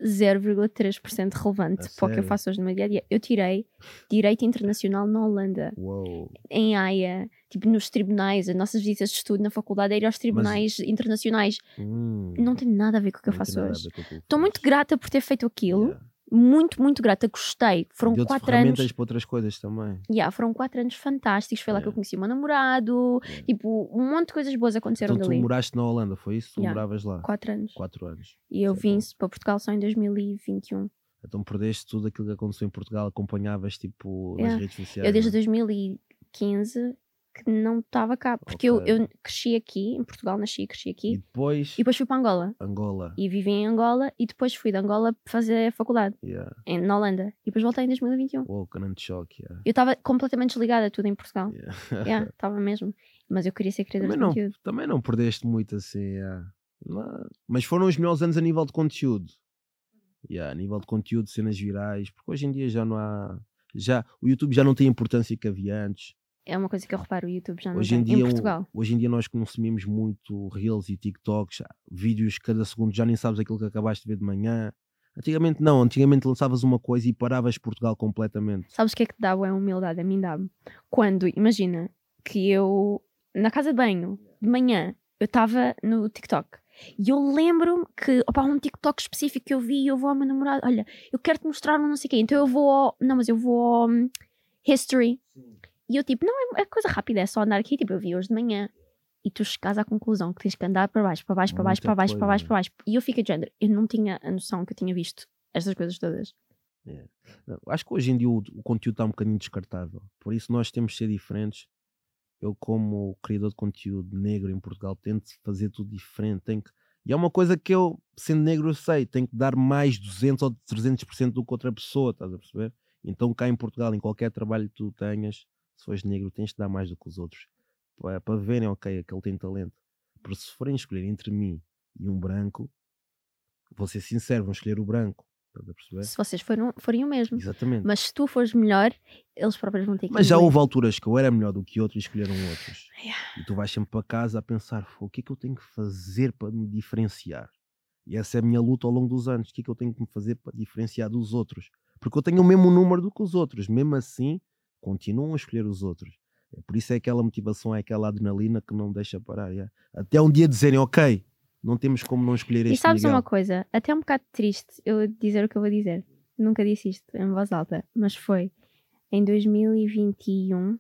0,3% relevante para o que eu faço hoje no meu dia a dia. Eu tirei Direito Internacional na Holanda, Uou. em Haia, tipo nos tribunais, as nossas visitas de estudo na faculdade era aos tribunais internacionais. Hum, Não tem nada a ver com o que eu faço hoje. Estou muito grata por ter feito aquilo, Yeah. Muito, muito grata, gostei. Foram Deu-te quatro ferramentas anos. para outras coisas também. Yeah, foram quatro anos fantásticos. Foi lá que eu Yeah. conheci o meu namorado. Yeah. Tipo, um monte de coisas boas aconteceram Então tu dali. moraste na Holanda, foi isso? Tu Yeah. moravas lá? Quatro anos. Quatro anos. E eu é vim para Portugal só em 2021. Então perdeste tudo aquilo que aconteceu em Portugal, acompanhavas tipo Yeah. nas redes sociais. Eu desde não é? 2015 que não estava cá. Porque eu, Ok. eu cresci aqui, em Portugal, nasci e cresci E aqui. depois E depois fui para Angola. Angola. E vivi em Angola. E depois fui de Angola fazer a faculdade Yeah. em, na Holanda. E depois voltei em 2021. Uou, grande choque. Yeah. Eu estava completamente desligada de tudo em Portugal. Yeah. Yeah, Estava mesmo. Mas eu queria ser criadora Também de não, conteúdo. também não perdeste muito assim. yeah. Mas foram os melhores anos a nível de conteúdo. Yeah, a nível de conteúdo, cenas virais, porque hoje em dia já não há. Já, o YouTube já não tem a importância que havia antes. É uma coisa que eu reparo, o YouTube já não Hoje em, dia, em um- Portugal. hoje em dia nós consumimos muito Reels e TikToks, vídeos cada segundo, já nem sabes aquilo que acabaste de ver de manhã. Antigamente não, antigamente lançavas uma coisa e paravas Portugal completamente. Sabes o que é que te dá a humildade? A mim dá-me. Quando, imagina, que eu, na casa de banho, de manhã, eu estava no TikTok. E eu lembro-me que, opa, há um TikTok específico que eu vi e eu vou ao meu namorado, olha, eu quero-te mostrar um não sei o quê. Então eu vou ao, não, mas eu vou ao hum, History. E eu tipo, não, é, é coisa rápida, é só andar aqui, tipo, eu vi hoje de manhã. E tu chegas à conclusão que tens que andar para baixo, para baixo, para baixo, para baixo, para baixo, para baixo. E eu fico de género, eu não tinha a noção que eu tinha visto estas coisas todas. Não, Acho que hoje em dia o, o conteúdo está um bocadinho descartável. Por isso nós temos de ser diferentes. Eu, como criador de conteúdo negro em Portugal, tento fazer tudo diferente. Tenho que- E é uma coisa que eu, sendo negro, eu sei. Tenho que dar mais 200 ou 300% do que outra pessoa, estás a perceber? Então cá em Portugal, em qualquer trabalho que tu tenhas, se fores negro, tens de dar mais do que os outros. Para, para verem, ok, aquele tem talento. Porque se forem escolher entre mim e um branco, vou ser sincero, vão escolher o branco. Se vocês foram, forem o mesmo. Exatamente. Mas se tu fores melhor, eles próprios vão ter que Mas já houve alturas que eu era melhor do que outros e escolheram outros. Yeah. E tu vais sempre para casa a pensar: "Fô, o que é que eu tenho que fazer para me diferenciar? E essa é a minha luta ao longo dos anos. O que é que eu tenho que me fazer para diferenciar dos outros? Porque eu tenho o mesmo número do que os outros. Mesmo assim, continuam a escolher os outros. É por isso é aquela motivação, é aquela adrenalina que não deixa parar. yeah. Até um dia dizerem: Ok, não temos como não escolher E este sabes Miguel. uma coisa? Até é um bocado triste eu dizer o que eu vou dizer. Nunca disse isto em voz alta, mas foi em 2021.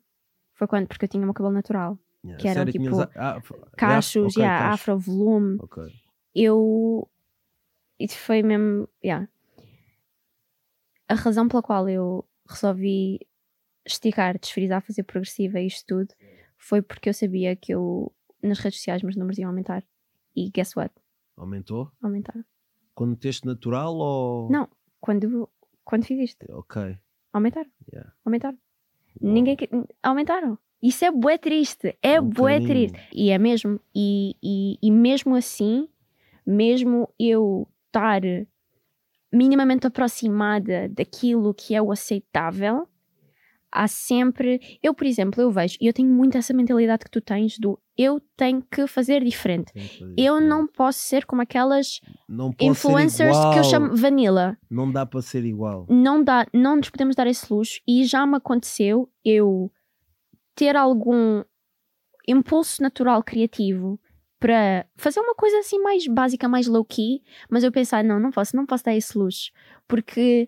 Foi quando? Porque eu tinha o meu cabelo natural. Yeah, que eram, tinhas tipo, ah, Cachos, ok, yeah, cacho. afro volume. Ok. Eu. Isso foi mesmo. Yeah. A razão pela qual eu resolvi esticar, desfrizar, fazer progressiva e isto tudo foi porque eu sabia que eu, nas redes sociais, meus números iam aumentar. E guess what? Aumentou? Aumentaram. Quando teste natural ou. Não. Quando, quando fiz isto, Ok. aumentaram. Yeah. Aumentaram. Ninguém. que- Aumentaram. Isso é bué triste. É Um bué triste. E é mesmo. E, e, e mesmo assim, mesmo eu estar minimamente aproximada daquilo que é o aceitável, há sempre. Eu, por exemplo, eu vejo, e eu tenho muito essa mentalidade que tu tens do eu tenho que fazer diferente. Que fazer Eu diferente. não posso ser como aquelas influencers que eu chamo vanilla. Não dá para ser igual. Não dá, não nos podemos dar esse luxo e já me aconteceu eu ter algum impulso natural criativo para fazer uma coisa assim mais básica, mais low key, mas eu pensar, não, não posso, não posso dar esse luxo, porque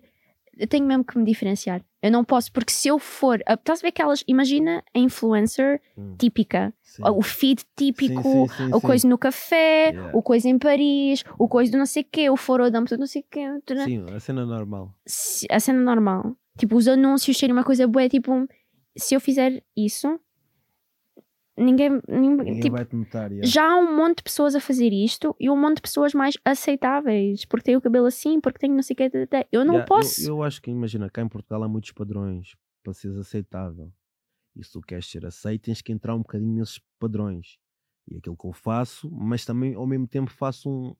eu tenho mesmo que me diferenciar. Eu não posso, porque se eu for, a- estás a ver aquelas, imagina a influencer Hum. típica, Sim. o feed típico, Sim, sim, o coisa no café, Yeah. o coisa em Paris, o coisa do não sei quê, o forodão, não sei quê, Sim, a cena normal. a cena normal. Tipo, os anúncios serem uma coisa boa, tipo, se eu fizer isso, ninguém. ninguém- Ninguém tipo, vai te notar. yeah. já há um monte de pessoas a fazer isto e um monte de pessoas mais aceitáveis, porque tenho o cabelo assim, porque tenho não sei o que. Eu não Yeah, posso. Eu, eu acho que, imagina, cá em Portugal há muitos padrões para seres aceitável. E se tu queres ser aceito, tens que entrar um bocadinho nesses padrões. E aquilo que eu faço, mas também ao mesmo tempo faço um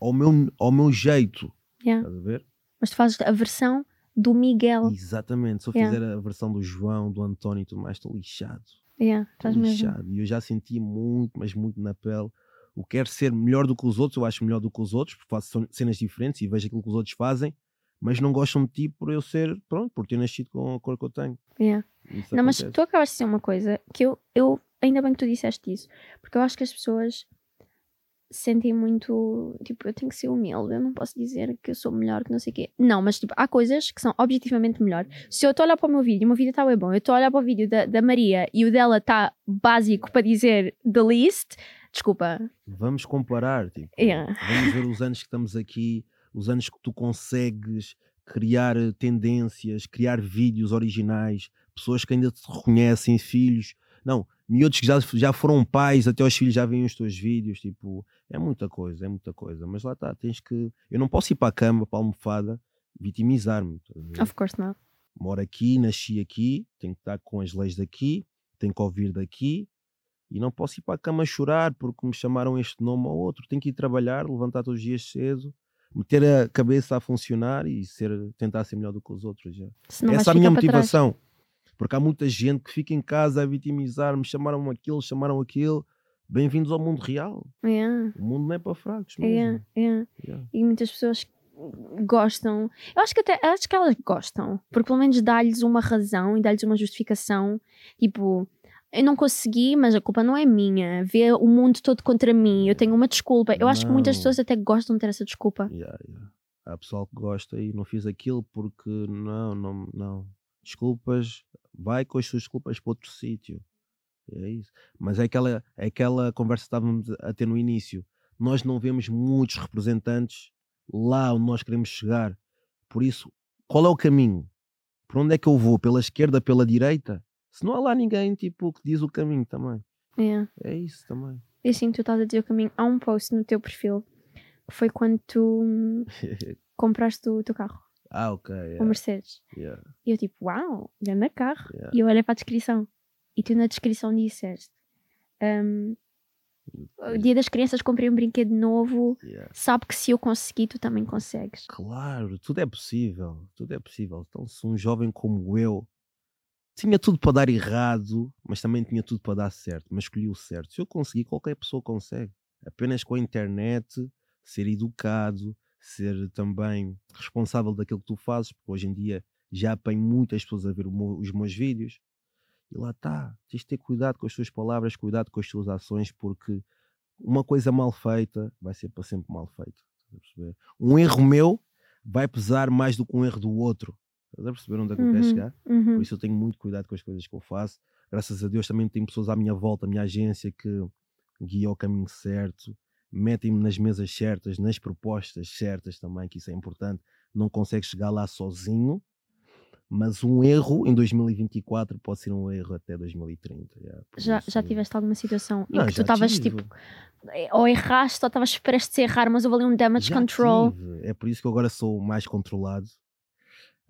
ao meu, ao meu jeito. Yeah. Estás a ver? Mas tu fazes a versão do Miguel. Exatamente. Se eu fizer a versão do João, do António e tudo mais, estou lixado. Yeah, estás lixado. E eu já senti muito, mas muito na pele. O quero ser melhor do que os outros, eu acho melhor do que os outros, porque faço cenas diferentes e vejo aquilo que os outros fazem, mas não gostam de ti por eu ser, pronto, por ter nascido com a cor que eu tenho. Yeah. Não, mas acontece. tu acabaste de dizer uma coisa que eu, eu ainda bem que tu disseste isso, porque eu acho que as pessoas sentem muito tipo, eu tenho que ser humilde, eu não posso dizer que eu sou melhor que não sei o quê. Não, mas tipo, há coisas que são objetivamente melhor. Se eu estou a olhar para o meu vídeo e o meu vídeo está bem bom, eu estou a olhar para o vídeo da, da Maria e o dela está básico para dizer the least, desculpa. Vamos comparar, tipo, Yeah. vamos ver os anos que estamos aqui, os anos que tu consegues criar tendências, criar vídeos originais, pessoas que ainda te reconhecem, filhos. Não, miúdos que já, já foram pais, até os filhos já veem os teus vídeos, tipo, é muita coisa, é muita coisa. Mas lá está, tens que. Eu não posso ir para a cama, para a almofada, vitimizar-me. Of course not. Moro aqui, nasci aqui, tenho que estar com as leis daqui, tenho que ouvir daqui e não posso ir para a cama chorar porque me chamaram este nome ou outro. Tenho que ir trabalhar, levantar todos os dias cedo, meter a cabeça a funcionar e ser, tentar ser melhor do que os outros. Essa é a minha motivação. Porque há muita gente que fica em casa a vitimizar-me, chamaram aquilo, chamaram aquilo. Bem-vindos ao mundo real. Yeah. O mundo não é para fracos mesmo. Yeah, yeah. E muitas pessoas gostam. Eu acho que até acho que elas gostam, porque pelo menos dá-lhes uma razão e dá-lhes uma justificação. Tipo, eu não consegui, mas a culpa não é minha. Vê o mundo todo contra mim, eu tenho uma desculpa. Eu acho que muitas Não. pessoas até gostam de ter essa desculpa. Yeah, yeah. Há pessoal que gosta e não fiz aquilo porque não, não, não. Desculpas, vai com as suas desculpas para outro sítio. É isso. Mas é aquela, é aquela conversa que estávamos a ter no início. Nós não vemos muitos representantes lá onde nós queremos chegar. Por isso, qual é o caminho? Por onde é que eu vou? Pela esquerda, pela direita? Se não há lá ninguém tipo, que diz o caminho também. Yeah. É isso também. E assim que tu estás a dizer o caminho, há um post no teu perfil que foi quando tu compraste o teu carro, ah, ok. o Yeah, Mercedes. yeah, E eu tipo, uau, grande carro. yeah. E eu olhei para a descrição. E tu na descrição disseste: hum, O dia das crianças comprei um brinquedo novo. Yeah. Sabe que se eu conseguir, tu também consegues. Claro, tudo é possível, tudo é possível. Então, se um jovem como eu tinha tudo para dar errado, mas também tinha tudo para dar certo, mas escolhi o certo. Se eu conseguir, qualquer pessoa consegue. Apenas com a internet, ser educado, ser também responsável daquilo que tu fazes, porque hoje em dia já apanho muitas pessoas a ver meu- os meus vídeos. E lá está, tens de ter cuidado com as tuas palavras, cuidado com as tuas ações, porque uma coisa mal feita vai ser para sempre mal feita. Um erro meu vai pesar mais do que um erro do outro. Estás a perceber onde é que eu quero chegar? uhum. Por isso eu tenho muito cuidado com as coisas que eu faço. Graças a Deus também tenho pessoas à minha volta, a minha agência, que guia o caminho certo, metem-me nas mesas certas, nas propostas certas também, que isso é importante. Não consegue chegar lá sozinho, mas um erro em 2024 pode ser um erro até 2030. yeah. Já, já tiveste alguma situação Não, em que tu estavas tipo, ou erraste ou estavas prestes a errar, mas houve ali um damage Já control. tive. É por isso que eu agora sou mais controlado.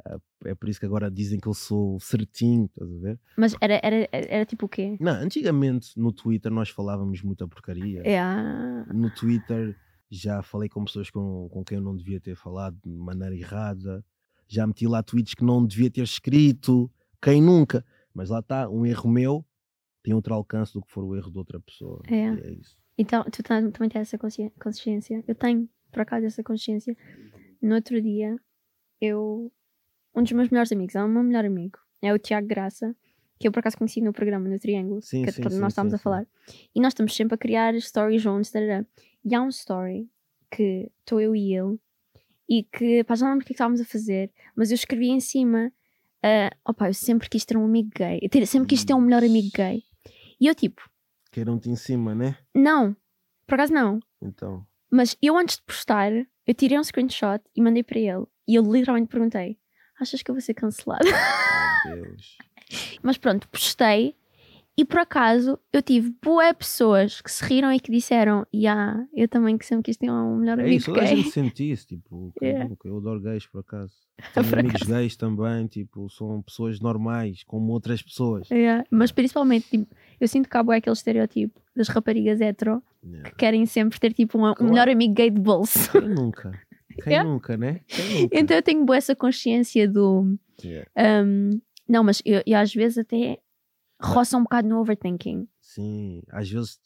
Ah, É por isso que agora dizem que eu sou certinho, estás a ver? Mas era, era, era tipo o quê? Não, antigamente no Twitter nós falávamos muita porcaria. É. ah, No Twitter já falei com pessoas com, com quem eu não devia ter falado de maneira errada. Já meti lá tweets que não devia ter escrito. Quem nunca? Mas lá está, um erro meu tem outro alcance do que for o erro de outra pessoa. É. É isso. Então, tu tam- também tens essa consci- consciência. Eu tenho, por acaso, essa consciência. No outro dia, eu. Um dos meus melhores amigos, é o meu melhor amigo, é o Tiago Graça, que eu por acaso conheci no programa no Triângulo, Sim, que sim, nós estávamos sim, a falar. E nós estamos sempre a criar stories juntos, tarará. e há um story que estou eu e ele, e que, pá, já não lembro o que é estávamos a fazer, mas eu escrevi em cima, ah, opa, eu sempre quis ter um amigo gay, eu sempre quis ter um melhor amigo gay. E eu tipo, Queiram-te em cima, né? não, por acaso não. Então. Mas eu antes de postar, eu tirei um screenshot e mandei para ele. E eu literalmente perguntei: Achas que eu vou ser cancelada? Meu Deus. Mas pronto, postei. E por acaso eu tive boas pessoas que se riram e que disseram: Ya, eu também que sempre quis ter um melhor É amigo isso, toda a gay. gente sente isso, tipo, Yeah. eu adoro gays por acaso. Tenho Por amigos acaso. gays também, tipo, são pessoas normais, como outras pessoas. Yeah, Mas principalmente, tipo, eu sinto que há bué aquele estereotipo das raparigas hetero Yeah. que querem sempre ter tipo um, um Claro. melhor amigo gay de bolso. Quem nunca? Quem Yeah. nunca, né? Quem nunca? Então eu tenho boa essa consciência do. Yeah. um, não, mas eu, eu às vezes até roça um bocado no overthinking. Sim, às vezes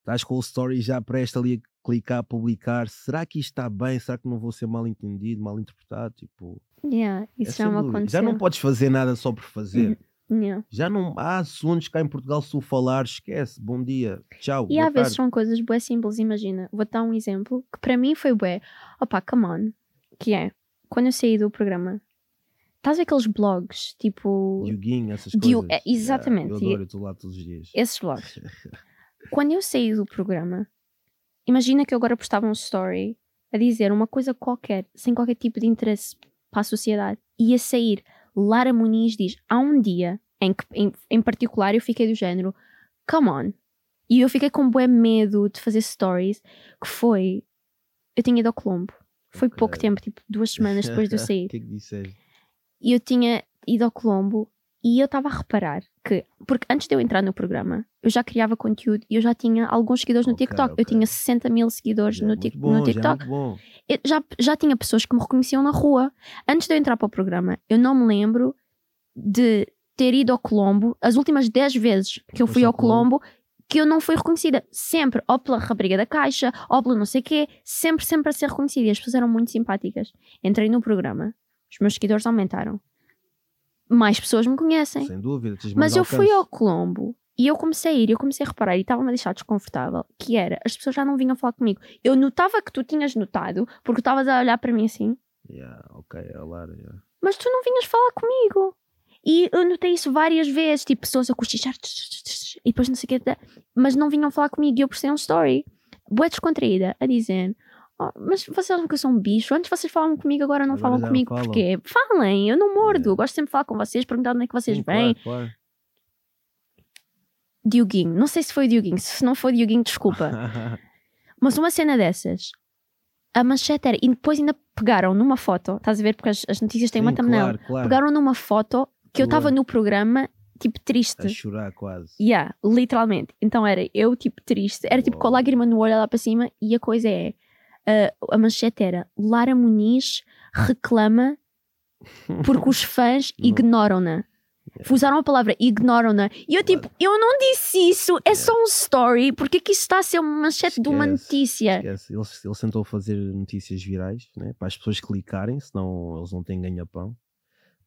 estás com o story já presta ali a clicar, publicar. Será que isto está bem? Será que não vou ser mal entendido, mal interpretado? Tipo, Yeah, isso essa já me dúvida. aconteceu. já não podes fazer nada só por fazer. Yeah. Já não há assuntos cá em Portugal, se tu falar, esquece. Bom dia, tchau. E às vezes são coisas bué simples, imagina. Vou dar um exemplo que para mim foi bué. Opa, come on. Que é, quando eu saí do programa, estás a ver aqueles blogs, tipo, Yuguinho, essas coisas. é, exatamente. eu E- adoro, eu estou lá todos os dias. esses blogs. Quando eu saí do programa, imagina que eu agora postava um story a dizer uma coisa qualquer, sem qualquer tipo de interesse para a sociedade, ia sair. Lara Muniz diz: há um dia em que, em, em particular, eu fiquei do género, come on. E eu fiquei com bué medo de fazer stories, que foi. Eu tinha ido ao Colombo. Foi Ok. pouco tempo, tipo duas semanas depois de eu O sair. que é que disseste? E eu tinha ido ao Colombo e eu estava a reparar que, porque antes de eu entrar no programa, eu já criava conteúdo e eu já tinha alguns seguidores no Ok, TikTok. ok. Eu tinha 60 mil seguidores Já é no, bom, no já é TikTok. bom. Eu já, já tinha pessoas que me reconheciam na rua. Antes de eu entrar para o programa, eu não me lembro de ter ido ao Colombo as últimas 10 vezes que eu fui ao Colombo que eu não fui reconhecida. Sempre, ou pela rapariga da caixa, ou pelo não sei quê, sempre, sempre a ser reconhecida. E as pessoas eram muito simpáticas. Entrei no programa, os meus seguidores aumentaram. Mais pessoas me conhecem. Sem dúvida. Mas eu fui ao Colombo e eu comecei a ir, eu comecei a reparar e estava-me a deixar desconfortável, que era, as pessoas já não vinham falar comigo. Eu notava que tu tinhas notado, porque tu estavas a olhar para mim assim, Yeah, ok, Lara. yeah. mas tu não vinhas falar comigo. E eu notei isso várias vezes, tipo, pessoas a cochichar, e depois não sei o quê, mas não vinham falar comigo e eu postei um story, boa descontraída, a dizer... "Oh, mas vocês acham que eu sou um bicho? Antes vocês falavam comigo, agora não Agora falam comigo. falam." Porquê? Falem, eu não mordo. Eu gosto sempre de falar com vocês, perguntar onde é que vocês Sim, vêm. Claro, claro. Dioguinho, não sei se foi o Dioguinho, se não foi o Dioguinho, desculpa. Mas uma cena dessas, a manchete era, e depois ainda pegaram numa foto, estás a ver? Porque as, as notícias têm uma Sim, thumbnail. claro. Pegaram numa foto que eu estava no programa, tipo, A triste. chorar quase. Yeah, literalmente. Então era eu, tipo, triste. Era tipo com a lágrima no olho lá para cima e a coisa é. A manchete era Lara Muniz reclama porque os fãs ignoram-na. Usaram a palavra ignoram-na. E eu, tipo, eu não disse isso, é só um story. Porque é que isso está a ser uma manchete de uma Esquece, notícia? Esquece. Ele, ele tentou fazer notícias virais, né? para as pessoas clicarem, senão eles não têm ganha-pão.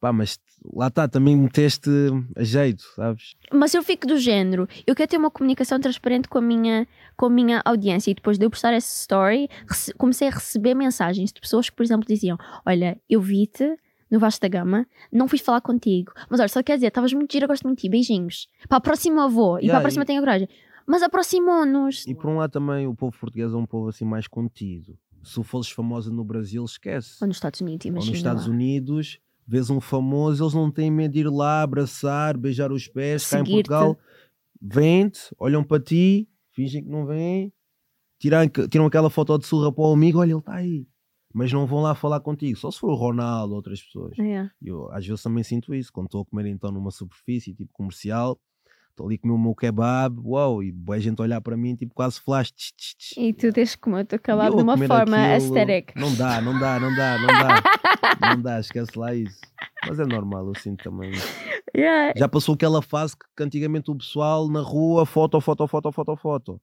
Pá, mas lá está, também meteste a jeito, sabes? Mas eu fico do género, eu quero ter uma comunicação transparente com a minha, com a minha audiência e depois de eu postar essa story, comecei a receber mensagens de pessoas que, por exemplo, diziam: Olha, eu vi-te no Vasco da Gama, não fui falar contigo, mas olha, só quer dizer, estavas muito gira, gosto muito de ti, beijinhos. Para a próxima vou e para Yeah, a próxima e- tenho coragem. Mas aproximou-nos. E por um lado também o povo português é um povo assim mais contido. Se fosses famosa no Brasil, esquece. Ou nos Estados Unidos, Ou imagina. nos Estados lá. Unidos, vês um famoso, eles não têm medo de ir lá, abraçar, beijar os pés. Cá em. Portugal, vêm-te, olham para ti, fingem que não vêm, tiram, tiram aquela foto de surra para o amigo, olha, ele está aí. Mas não vão lá falar contigo, só se for o Ronaldo ou outras pessoas. É. Eu às vezes também sinto isso, quando estou a comer então numa superfície tipo comercial, estou ali a comer o meu kebab, uau, e boa gente olhar para mim, tipo quase flash. tch, tch, tch. E tu tens que comer o teu E kebab eu de uma forma aesthetic. Não dá, não dá, não dá, não dá. não dá, esquece lá isso. Mas é normal, eu sinto também. Yeah. Já passou aquela fase que, antigamente o pessoal na rua, foto, foto, foto, foto, foto.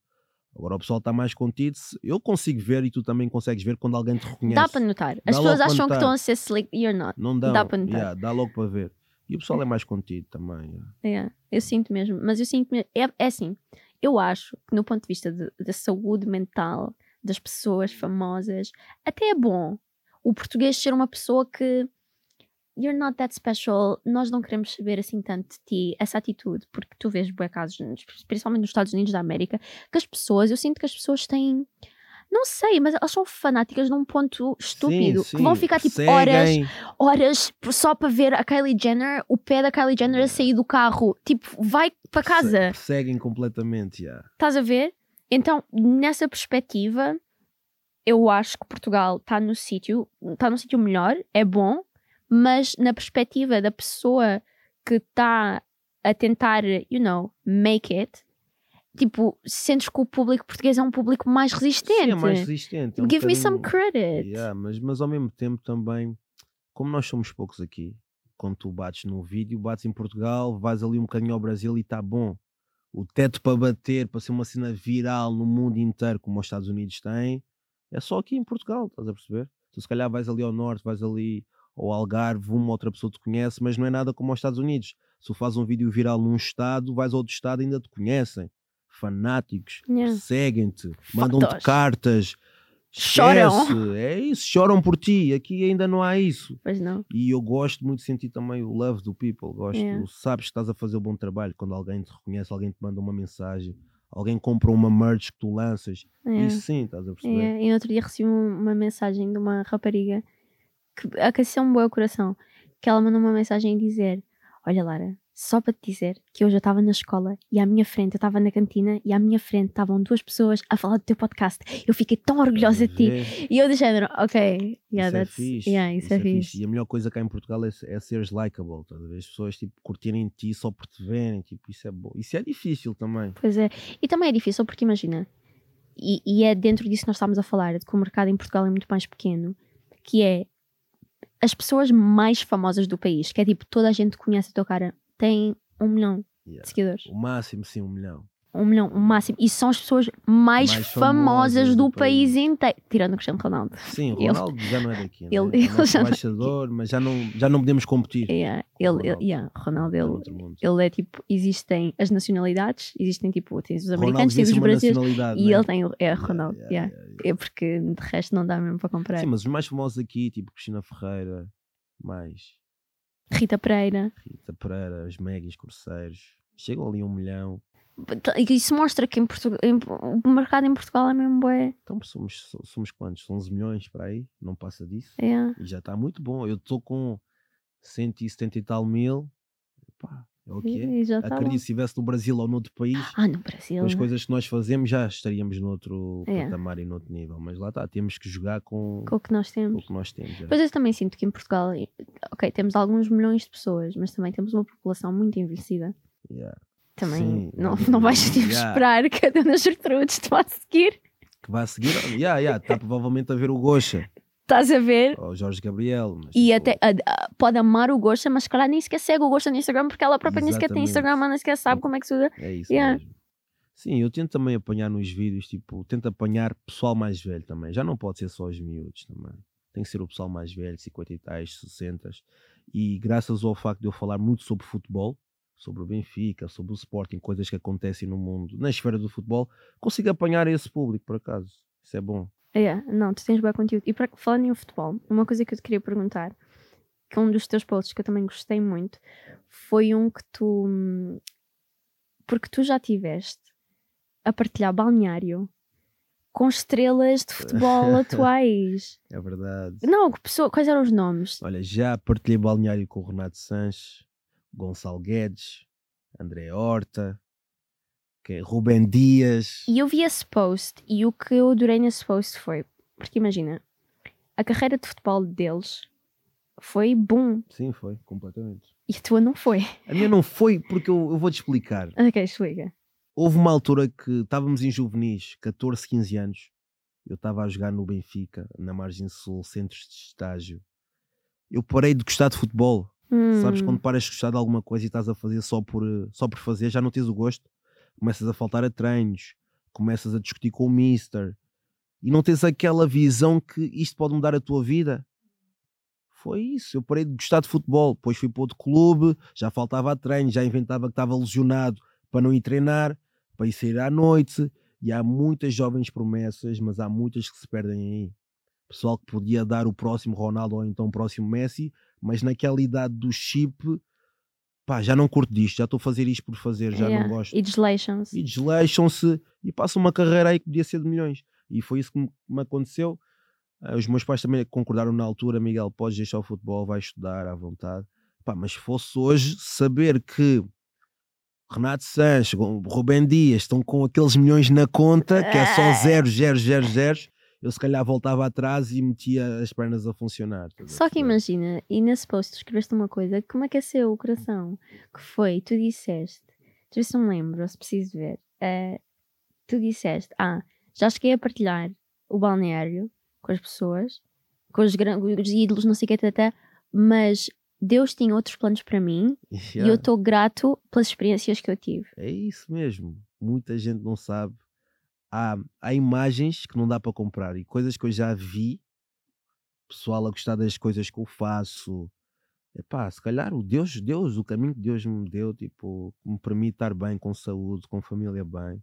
Agora o pessoal está mais contido. Eu consigo ver e tu também consegues ver quando alguém te reconhece. Dá para notar. As Dá pessoas acham que estão a ser slick. You're not. Não dá, dá para notar. yeah, dá logo para ver. E o pessoal é mais contido também. yeah. Yeah, eu sinto mesmo, mas eu sinto mesmo. É, é assim, eu acho que no ponto de vista da saúde mental das pessoas famosas, até é bom o português ser uma pessoa que you're not that special, nós não queremos saber assim tanto de ti, essa atitude, porque tu vês bué casos, principalmente nos Estados Unidos da América, que as pessoas, eu sinto que as pessoas têm. Não sei, mas elas são fanáticas num ponto estúpido. Sim, que vão ficar tipo horas Seguem. horas só para ver a Kylie Jenner, o pé da Kylie Jenner a sair do carro. Tipo, vai para casa. Perseguem completamente. yeah. Estás a ver? Então, nessa perspectiva, eu acho que Portugal está no sítio, está no sítio melhor, é bom, mas na perspectiva da pessoa que está a tentar, you know, make it, tipo, sentes que o público português é um público mais resistente. Sim, é mais resistente. é um Give me some credit. Yeah, mas, mas ao mesmo tempo também, como nós somos poucos aqui, quando tu bates num vídeo, bates em Portugal, vais ali um bocadinho ao Brasil e está bom. O teto para bater, para ser uma cena viral no mundo inteiro, como os Estados Unidos têm, é só aqui em Portugal, estás a perceber? Tu se calhar vais ali ao norte, vais ali ao Algarve, uma outra pessoa te conhece, mas não é nada como aos Estados Unidos. Se tu fazes um vídeo viral num estado, vais a outro estado e ainda te conhecem. Fanáticos, Yeah. seguem-te, mandam-te cartas, Choram. Esquece, É isso, choram por ti. Aqui ainda não há isso. Pois não. E eu gosto muito de sentir também o love do people. Gosto, Yeah. sabes que estás a fazer um bom trabalho quando alguém te reconhece, alguém te manda uma mensagem, alguém compra uma merch que tu lanças. Yeah. Isso sim, estás a perceber? É, e outro dia recebi um- uma mensagem de uma rapariga que aqueceu um bom coração. Que ela mandou uma mensagem a dizer: Olha, Lara, só para te dizer que hoje eu estava na escola e à minha frente, eu estava na cantina e à minha frente estavam duas pessoas a falar do teu podcast. Eu fiquei tão orgulhosa de ti. E eu de género, ok, yeah, isso é that's, fixe. yeah, isso, é, fixe. E a melhor coisa cá em Portugal é, é seres a ver? As pessoas tipo, curtirem ti só por te verem. Tipo, isso é bom. Isso é difícil também. Pois é. E também é difícil porque imagina, e, e é dentro disso que nós estamos a falar, de que o mercado em Portugal é muito mais pequeno, que é as pessoas mais famosas do país, que é tipo, toda a gente conhece a tua cara, têm um milhão Yeah. de seguidores. O máximo, sim, um milhão. Um milhão, o máximo. E são as pessoas mais, Mais famosas, famosas do, do país país. inteiro. Tirando o Cristiano Ronaldo. Sim, o Ele- Ronaldo já não é daqui. né? ele- é ele nosso já é embaixador, mas já não, já não podemos competir. Yeah, ele, ele, Ronaldo. yeah, Ronaldo, É ele, ele é tipo, existem as nacionalidades, existem tipo, tens os americanos, tens os brasileiros, e né? ele tem o, é Ronaldo, yeah. É porque de resto não dá mesmo para comprar. Sim, mas os mais famosos aqui, tipo Cristina Ferreira, mais Rita Pereira. Rita Pereira, os Megis, Corseiros, chegam ali um milhão. E Isso mostra que em Portugal, em- o mercado em Portugal é mesmo bué. Então somos, so- somos quantos? 11 milhões para aí? Não passa disso. Yeah. E já está muito bom. Eu estou com 170 e tal mil. Pá, é o que é. Tá Acredito, bom. se estivesse no Brasil ou noutro país, Ah, no Brasil. com as coisas que nós fazemos, já estaríamos noutro É. patamar e noutro nível. Mas lá está, temos que jogar com, Com o que nós com temos. o que nós temos. é. Pois eu também sinto que em Portugal, ok, temos alguns milhões de pessoas, mas também temos uma população muito envelhecida. Yeah. Também Sim, não, não vais tipo, Yeah. esperar que a Dona Gertrudes te vá seguir. Que vai seguir. Yeah, yeah, está provavelmente a ver o Gosha. Estás a ver? Ou o Jorge Gabriel. E tipo, até a- a- pode amar o Gosha, mas se calhar nem sequer segue o Gosha no Instagram porque ela própria nem sequer tem Exatamente. Instagram, nem sequer sabe como é que se usa. É isso Yeah. mesmo. Sim, eu tento também apanhar nos vídeos, tipo, tento apanhar pessoal mais velho também. Já não pode ser só os miúdos também. Tem que ser o pessoal mais velho, 50 e tais, 60. E graças ao facto de eu falar muito sobre futebol, sobre o Benfica, sobre o Sporting, coisas que acontecem no mundo, na esfera do futebol, consigo apanhar esse público, por acaso. Isso é bom. Yeah, não, tu tens bom conteúdo. E para falando em futebol, uma coisa que eu te queria perguntar, que um dos teus posts que eu também gostei muito, foi um que tu. Porque tu já tiveste a partilhar balneário com estrelas de futebol atuais. É verdade. Não, pessoa, quais eram os nomes? Olha, já partilhei balneário com o Renato Sanches, Gonçalo Guedes, André Horta, que é Rubem Dias. E eu vi esse post e o que eu adorei nesse post foi, porque imagina, a carreira de futebol deles foi boom Sim, foi, completamente. e a tua não foi. A minha não foi porque eu, eu vou-te explicar. Ok, explica. Houve uma altura que estávamos em juvenis, 14, 15 anos. Eu estava a jogar no Benfica, na Margem Sul, centros de estágio. Eu parei de gostar de futebol. Sabes Hum, quando paras de gostar de alguma coisa e estás a fazer só por, eh, só por fazer, já não tens o gosto, começas a faltar a treinos, começas a discutir com o mister e não tens aquela visão que isto pode mudar a tua vida. Foi isso, eu parei de gostar de futebol, depois fui para outro clube, já faltava a treino, já inventava que estava lesionado para não ir treinar, para ir sair à noite, e há muitas jovens promessas, mas há muitas que se perdem aí. Pessoal que podia dar o próximo Ronaldo ou então o próximo Messi, mas naquela idade do chip, pá, já não curto disto, já estou a fazer isto por fazer, já yeah. não gosto. E desleixam-se. E desleixam-se e passam uma carreira aí que podia ser de milhões. E foi isso que me, aconteceu. Ah, Os meus pais também concordaram na altura, Miguel, podes deixar o futebol, vai estudar à vontade. Pá, mas se fosse hoje saber que Renato Sanches, Rubem Dias estão com aqueles milhões na conta, que é só Ah. zero, zero, zero, zero, eu se calhar voltava atrás e metia as pernas a funcionar. a Só que imagina, e nesse post tu escreveste uma coisa que me aqueceu o coração, que foi, tu disseste, ver se não lembro, se preciso ver, eh, tu disseste, ah, já cheguei a partilhar o balneário com as pessoas, com os, os ídolos, não sei o que, tata, mas Deus tinha outros planos para mim e eu Yeah. estou grato pelas experiências que eu tive. É isso mesmo. Muita gente não sabe. Há, há imagens que não dá para comprar e coisas que eu já vi. Pessoal a gostar das coisas que eu faço. Epá, se calhar o Deus, Deus, o caminho que Deus me deu, tipo, me permite estar bem, com saúde, com família bem.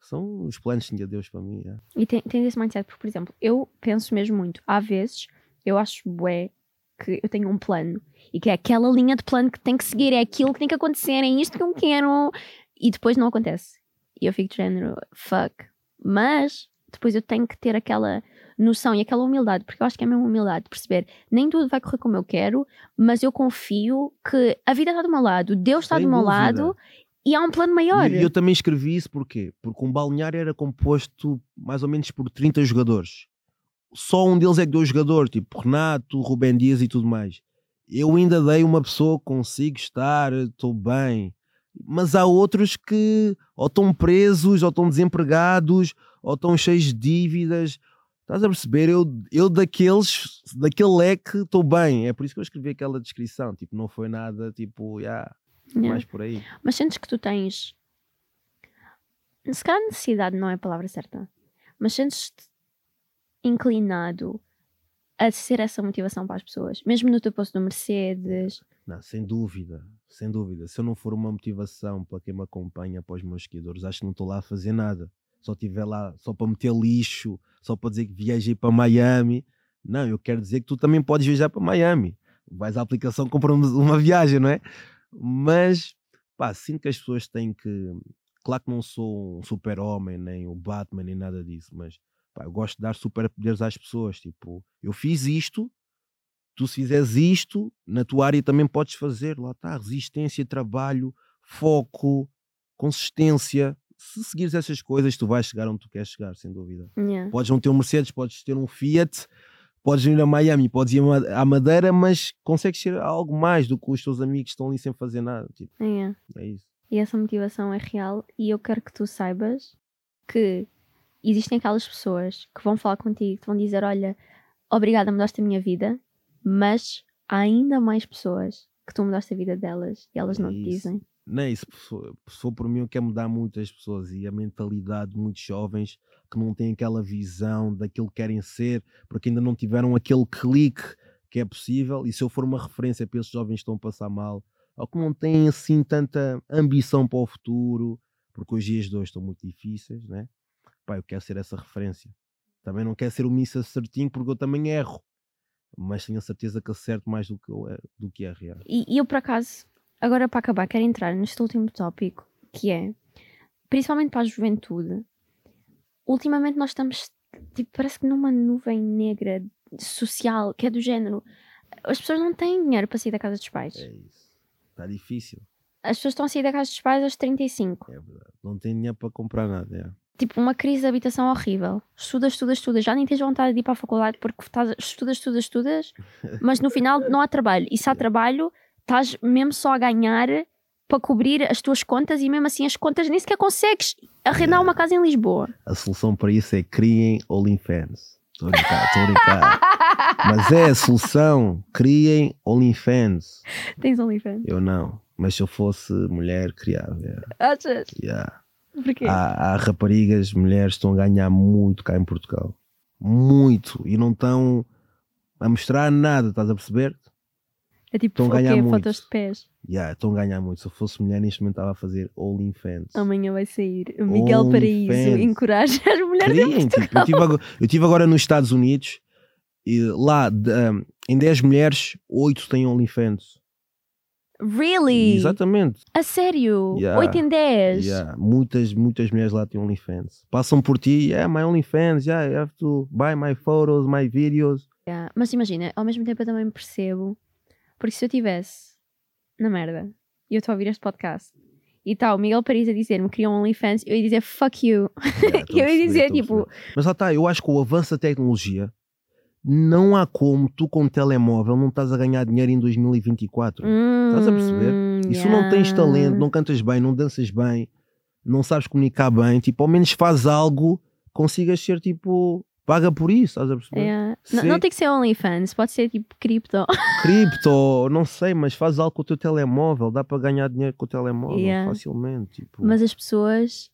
São os planos que tinha Deus para mim. é. E tem, tem esse mindset, porque, por exemplo, eu penso mesmo muito, há vezes, eu acho bué que eu tenho um plano e que é aquela linha de plano que tem que seguir, é aquilo que tem que acontecer, é isto que eu quero e depois não acontece. E eu fico de género, fuck. Mas depois eu tenho que ter aquela noção e aquela humildade, porque eu acho que é mesmo humildade de perceber, nem tudo vai correr como eu quero, mas eu confio que a vida está do meu lado, Deus está Sem do meu dúvida. lado e há um plano maior. E eu também escrevi isso porquê? Porque um balneário era composto mais ou menos por 30 jogadores. Só um deles é que deu jogador, tipo Renato, Rubem Dias e tudo mais. Eu ainda dei uma pessoa consigo estar, estou bem. Mas há outros que ou estão presos, ou estão desempregados, ou estão cheios de dívidas. Estás a perceber? Eu, eu daqueles, daquele leque, estou bem. É por isso que eu escrevi aquela descrição. Tipo, não foi nada, tipo, yeah, Yeah. mais por aí. Mas sentes que tu tens. Se calhar necessidade não é a palavra certa, mas sentes-te inclinado a ser essa motivação para as pessoas, mesmo no teu posto do Mercedes. Não, sem dúvida, sem dúvida. Se eu não for uma motivação para quem me acompanha, para os meus seguidores, acho que não estou lá a fazer nada. Só estiver lá só para meter lixo, só para dizer que viajei para Miami. Não, eu quero dizer que tu também podes viajar para Miami. Vais à aplicação, compra uma- viagem, não é? Mas, pá, sinto que as pessoas têm que. Claro que não sou um super-homem, nem o Batman, nem nada disso, mas pá, eu gosto de dar superpoderes às pessoas. Tipo, eu fiz isto, tu se fizeres isto, na tua área também podes fazer. Lá está, resistência, trabalho, foco, consistência. Se seguires essas coisas, tu vais chegar onde tu queres chegar, sem dúvida. Yeah. Podes não ter um Mercedes, podes ter um Fiat, podes ir a Miami, podes ir à Madeira, mas consegues ser algo mais do que os teus amigos que estão ali sem fazer nada. Tipo, Yeah. é isso. E essa motivação é real e eu quero que tu saibas que existem aquelas pessoas que vão falar contigo, que vão dizer: Olha, obrigada, mudaste a minha vida, mas há ainda mais pessoas que tu mudaste a vida delas e elas não te isso. dizem. Não é isso. Se for por mim, eu quero mudar muitas pessoas e a mentalidade de muitos jovens que não têm aquela visão daquilo que querem ser, porque ainda não tiveram aquele clique que é possível. E se eu for uma referência para esses jovens que estão a passar mal, ou que não têm assim tanta ambição para o futuro, porque os dias de hoje estão muito difíceis, né? Pá, eu quero ser essa referência. Também não quero ser o Missa certinho, porque eu também erro. Mas tenho a certeza que acerto mais do que, é- do que é real. E, e eu, por acaso, agora para acabar, quero entrar neste último tópico que é, principalmente para a juventude, ultimamente nós estamos, tipo, parece que numa nuvem negra social, que é do género. As pessoas não têm dinheiro para sair da casa dos pais. É isso. Está difícil. As pessoas estão a sair da casa dos pais aos 35. É verdade. Não tem dinheiro para comprar nada. Tipo, uma crise de habitação horrível. Estudas, estudas, estudas. Já nem tens vontade de ir para a faculdade porque estás, estudas, estudas, estudas. Mas no final não há trabalho. E se há trabalho, estás mesmo só a ganhar para cobrir as tuas contas e mesmo assim as contas nem sequer consegues arrendar uma casa em Lisboa. A solução para isso é criem OnlyFans. Estou a brincar, estou a brincar. Mas é a solução. Criem OnlyFans. Tens OnlyFans? Eu não. Mas se eu fosse mulher, criava. yeah. Achas? Yeah. Porquê? Há, há raparigas, mulheres estão a ganhar muito cá em Portugal. Muito. E não estão a mostrar nada, estás a perceber? é tipo, estão a ganhar muito. Fotos de pés. Yeah, estão a ganhar muito. Se eu fosse mulher, neste momento estava a fazer OnlyFans. Amanhã vai sair. O Miguel OnlyFans. Paraíso encoraja as mulheres em Portugal. tipo, eu, tive agora, eu tive agora nos Estados Unidos e lá de, um, em 10 mulheres, 8 têm OnlyFans. Really? Exatamente. A sério? Yeah. 8 em 10? Yeah, Muitas, muitas mulheres lá têm OnlyFans. Passam por ti, yeah, my OnlyFans, yeah, you have to buy my photos, my videos. Yeah, Mas imagina, ao mesmo tempo eu também percebo, porque se eu tivesse na merda e eu estou a ouvir este podcast e tal, o Miguel Paris a dizer-me que queria um OnlyFans, eu ia dizer fuck you. Yeah, eu ia dizer tipo. Mas lá está, eu acho que o avanço da tecnologia não há como tu com telemóvel não estás a ganhar dinheiro em 2024. Estás a perceber? hum, E se não tens yeah. talento, não cantas bem, não danças bem, não sabes comunicar bem, tipo, ao menos faz algo, consigas ser tipo, paga por isso, estás a perceber? Yeah. Não, não tem que ser OnlyFans, pode ser tipo cripto. Cripto, não sei, mas faz algo com o teu telemóvel, dá para ganhar dinheiro com o telemóvel Yeah. facilmente. Tipo, Mas as pessoas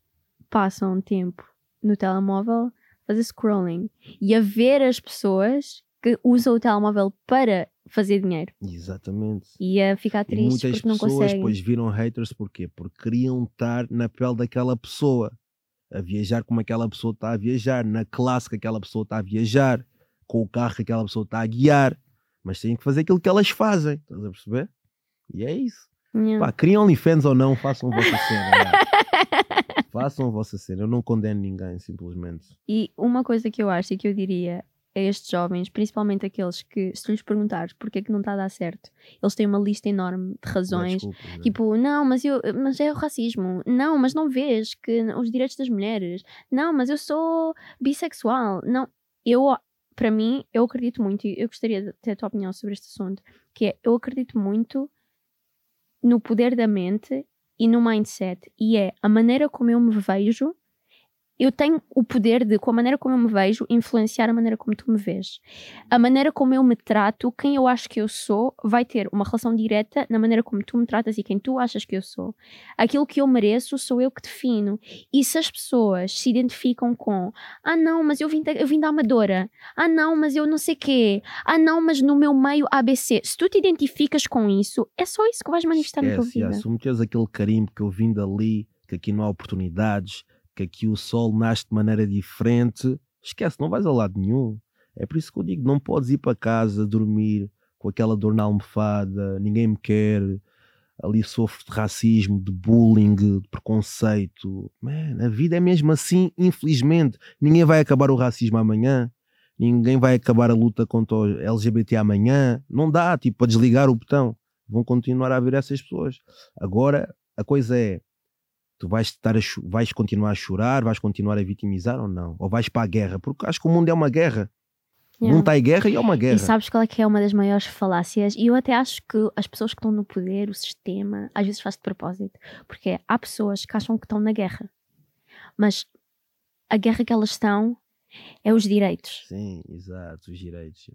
passam tempo no telemóvel fazer scrolling e a ver as pessoas que usam o telemóvel para fazer dinheiro Exatamente. e a ficar E tristes muitas porque não pessoas conseguem. depois viram haters porquê? Porque queriam estar na pele daquela pessoa, a viajar como aquela pessoa está a viajar, na classe que aquela pessoa está a viajar, com o carro que aquela pessoa está a guiar, mas têm que fazer aquilo que elas fazem, estás a perceber? E é isso. Yeah. Pá, criam OnlyFans ou não, façam a vossa cena. façam a vossa cena. Eu não condeno ninguém, simplesmente. E uma coisa que eu acho e que eu diria a estes jovens, principalmente aqueles que, se lhes perguntares porque é que não está a dar certo, eles têm uma lista enorme de Não razões. desculpa, né? Tipo, não, mas eu, mas é o racismo. Não, mas não vês que os direitos das mulheres. Não, mas eu sou bissexual. Não, eu, para mim, eu acredito muito, e eu gostaria de ter a tua opinião sobre este assunto, que é, eu acredito muito no poder da mente e no mindset. E é a maneira como eu me vejo. Eu tenho o poder de, com a maneira como eu me vejo, influenciar a maneira como tu me vês. A maneira como eu me trato, quem eu acho que eu sou, vai ter uma relação direta na maneira como tu me tratas e quem tu achas que eu sou. Aquilo que eu mereço sou eu que defino. E se as pessoas se identificam com ah não, mas eu vim da, eu vim da Amadora, ah não, mas eu não sei quê, ah não, mas no meu meio ABC. Se tu te identificas com isso, é só isso que vais manifestar na tua Esquece, vida. já, se meteres aquele carimbo que eu vim dali, que aqui não há oportunidades, que aqui o sol nasce de maneira diferente, esquece, não vais a lado nenhum. É por isso que eu digo, não podes ir para casa dormir com aquela dor na almofada, ninguém me quer, ali sofro de racismo, de bullying, de preconceito. Man, a vida é mesmo assim, infelizmente. Ninguém vai acabar o racismo amanhã. Ninguém vai acabar a luta contra o LGBT amanhã. Não dá, tipo, para desligar o botão. Vão continuar a haver essas pessoas. Agora, a coisa é, tu vais, estar a vais continuar a chorar, vais continuar a vitimizar ou não? Ou vais para a guerra? Porque acho que o mundo é uma guerra. O Yeah. mundo está em guerra e é uma guerra. E sabes qual é que é uma das maiores falácias? E eu até acho que as pessoas que estão no poder, o sistema, às vezes faz de propósito. Porque há pessoas que acham que estão na guerra. Mas a guerra que elas estão é os direitos. Sim, exato, os direitos.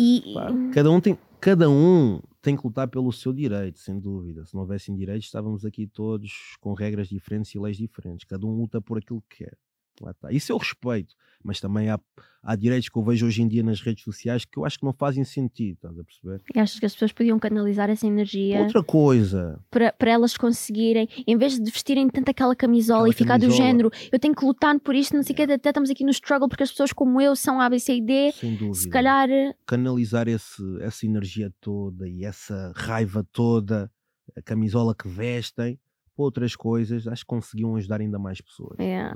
E Pá, cada, um tem, cada um tem que lutar pelo seu direito, sem dúvida. Se não houvessem direitos, estávamos aqui todos com regras diferentes e leis diferentes. Cada um luta por aquilo que quer. Lá está. Isso eu respeito, mas também há, há direitos que eu vejo hoje em dia nas redes sociais que eu acho que não fazem sentido, estás a perceber? e achas que as pessoas podiam canalizar essa energia Outra coisa, para, para elas conseguirem, em vez de vestirem tanto aquela camisola Aquela e ficar do camisola. género, eu tenho que lutar por isto, não sei o que, até estamos aqui no struggle porque as pessoas como eu são A, B, C e D. sem dúvida. Se calhar canalizar esse, essa energia toda e essa raiva toda, a camisola que vestem, outras coisas, acho que conseguiam ajudar ainda mais pessoas. É.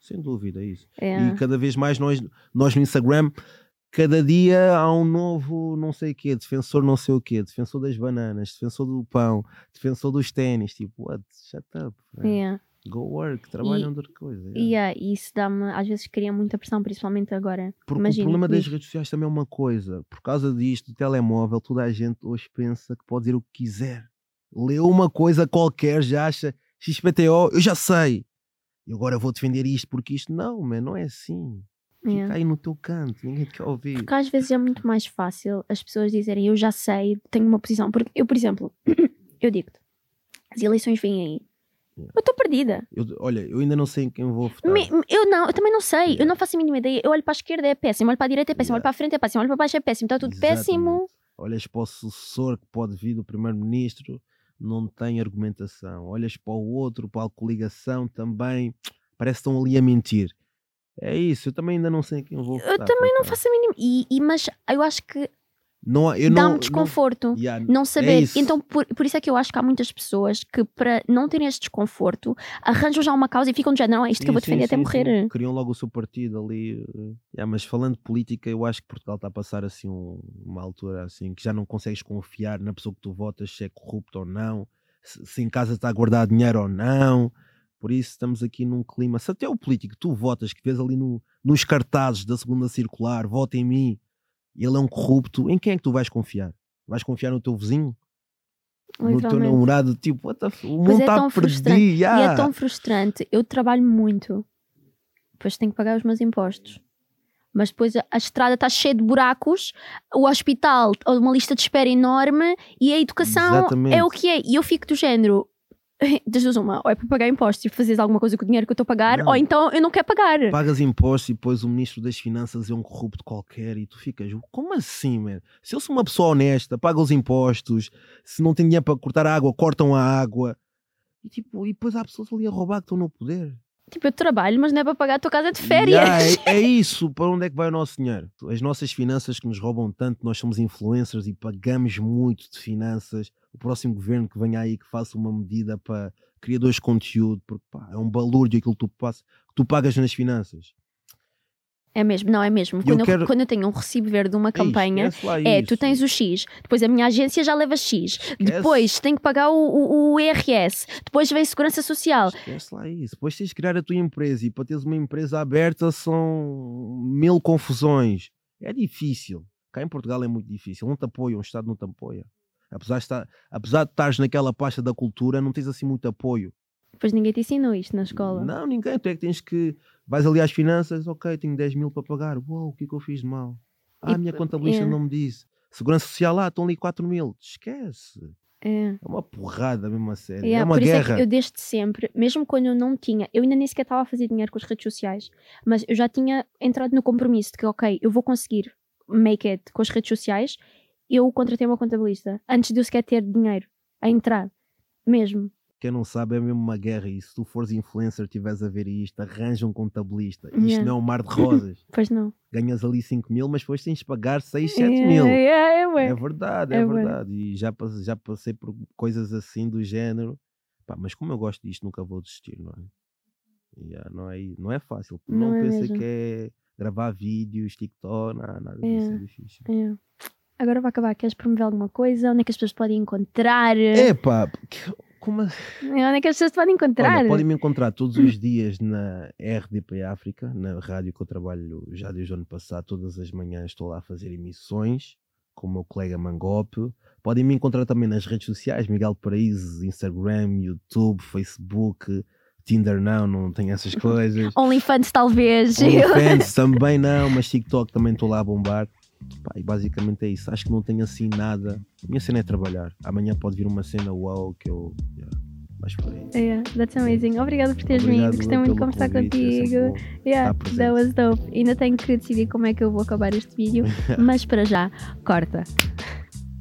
Sem dúvida, é isso. é, E cada vez mais nós, nós no Instagram, cada dia há um novo não sei o quê, defensor não sei o quê, defensor das bananas, defensor do pão, defensor dos ténis, tipo, what? Shut up. é. Go work, trabalha em outra coisa. yeah. E yeah, e isso dá-me, às vezes cria muita pressão, principalmente agora. Porque Imagina, o problema das redes sociais também é uma coisa. Por causa disto, do telemóvel, toda a gente hoje pensa que pode dizer o que quiser. Leu uma coisa qualquer, já acha XPTO, eu já sei. E agora eu vou defender isto porque isto. Não, man, não é assim. Fica Yeah. aí no teu canto, ninguém te quer ouvir. Porque às vezes é muito mais fácil as pessoas dizerem eu já sei, tenho uma posição. Porque eu, por exemplo, eu digo-te, as eleições vêm aí. Yeah. Eu estou perdida. Eu- olha, eu ainda não sei em quem vou votar. Me- eu não, eu também não sei. Eu não faço a mínima ideia. Eu olho para a esquerda é péssimo, olho para a direita é péssimo, olho Yeah. para a frente é péssimo, olho para baixo é péssimo, está tudo péssimo. Exatamente. Olhas para o sucessor que pode vir do primeiro-ministro, não tem argumentação. Olhas para o outro, para a coligação também, parece que estão ali a mentir. É isso, eu também ainda não sei em quem vou votar. Eu também não faço a mínima. E, e- mas eu acho que Não, eu não, dá-me não- desconforto. Yeah, Não saber. isso. então, por, por isso é que eu acho que há muitas pessoas que, para não terem este desconforto, arranjam já uma causa e ficam de género, não, é isto que eu Sim, vou sim, defender até sim, morrer. sim. Criam logo o seu partido ali. eh, yeah, mas falando de política, eu acho que Portugal está a passar assim um- uma altura assim que já não consegues confiar na pessoa que tu votas, se é corrupto ou não, se, se em casa está a guardar dinheiro ou não. Por isso estamos aqui num clima. Se até o político que tu votas, que vês ali no, nos cartazes da segunda circular, vota em mim, ele é um corrupto, em quem é que tu vais confiar? Vais confiar no teu vizinho? No teu namorado? Tipo, o mundo é está tão frustrante. perdido. E yeah. é tão frustrante. Eu trabalho muito, depois tenho que pagar os meus impostos. Mas depois a, a estrada está cheia de buracos, o hospital, uma lista de espera enorme e a educação Exatamente. é o que é. E eu fico do género. Das duas, uma, ou é para pagar impostos e fazeres alguma coisa com o dinheiro que eu estou a pagar, Não. ou então eu não quero pagar. pagas impostos e depois o ministro das Finanças é um corrupto qualquer e tu ficas, como assim, man? Se eu sou uma pessoa honesta, paga os impostos, se não tem dinheiro para cortar a água, cortam a água. E, tipo, e depois há pessoas ali a roubar que estão no poder. Tipo, eu trabalho, mas não é para pagar a tua casa de férias. Yeah, é, é isso, para onde é que vai o nosso dinheiro? As nossas finanças que nos roubam tanto, nós somos influencers e pagamos muito de finanças. O próximo governo que venha aí que faça uma medida para criadores de conteúdo, porque pá, é um balúrdio aquilo que tu, passa, que tu pagas nas finanças. É mesmo, não é mesmo. Eu Quando eu, quero- quando eu tenho um recibo verde de uma campanha, é, isso. tu tens o X, depois a minha agência já leva X, Esquece. depois tenho que pagar o, o, o IRS, depois vem Segurança Social. Esquece lá isso. Depois tens de criar a tua empresa e para teres uma empresa aberta são mil confusões. É difícil. Cá em Portugal é muito difícil. Não te apoia, um Estado não te apoia. Apesar de, estar, apesar de estares naquela pasta da cultura, não tens assim muito apoio. Depois ninguém te ensinou isto na escola. Não, ninguém. Tu é que tens que. Vais ali às finanças, ok, tenho 10 mil para pagar. Uou, o que é que eu fiz de mal? Ah, E a minha p- contabilista é. não me disse. Segurança Social lá, estão ali 4 mil. Esquece. É. É uma porrada mesmo a sério. Yeah, é uma por isso guerra. é que eu desde sempre, mesmo quando eu não tinha, eu ainda nem sequer estava a fazer dinheiro com as redes sociais, mas eu já tinha entrado no compromisso de que, ok, eu vou conseguir make it com as redes sociais, eu contratei uma contabilista antes de eu sequer ter dinheiro a entrar, mesmo. Quem não sabe é mesmo uma guerra e se tu fores influencer estiveres a ver isto, arranja um contabilista. Isto Yeah. não é um mar de rosas. Pois não. Ganhas ali 5 mil, mas depois tens de pagar 6, 7 mil. É, é, é, ué. Verdade, é, É verdade. E já, já passei por coisas assim do género. Pá, mas como eu gosto disto, nunca vou desistir, não é? Yeah, não, é não é fácil. Não, Não é pensei mesmo. que é gravar vídeos, TikTok, nada, nada disso é difícil. Agora vai acabar. Queres promover alguma coisa? Onde é que as pessoas podem encontrar? Epá, como assim? Onde é que as pessoas te podem encontrar? Olha, podem me encontrar todos os dias na RDP África, na rádio que eu trabalho já desde o ano passado, todas as manhãs estou lá a fazer emissões com o meu colega Mangope. Podem me encontrar também nas redes sociais, Miguel Paraíso, Instagram, YouTube, Facebook, Tinder não, não tenho essas coisas. OnlyFans, talvez. OnlyFans também não, mas TikTok também estou lá a bombar. Pá, e basicamente é isso. Acho que não tenho assim nada. A minha cena é trabalhar. Amanhã pode vir uma cena wow que eu. Yeah, mas por aí. Yeah, that's amazing. Obrigada por teres vindo. Gostei muito de conversar convite, é contigo. bom Yeah, that was dope. Ainda tenho que decidir como é que eu vou acabar este vídeo, mas para já, corta.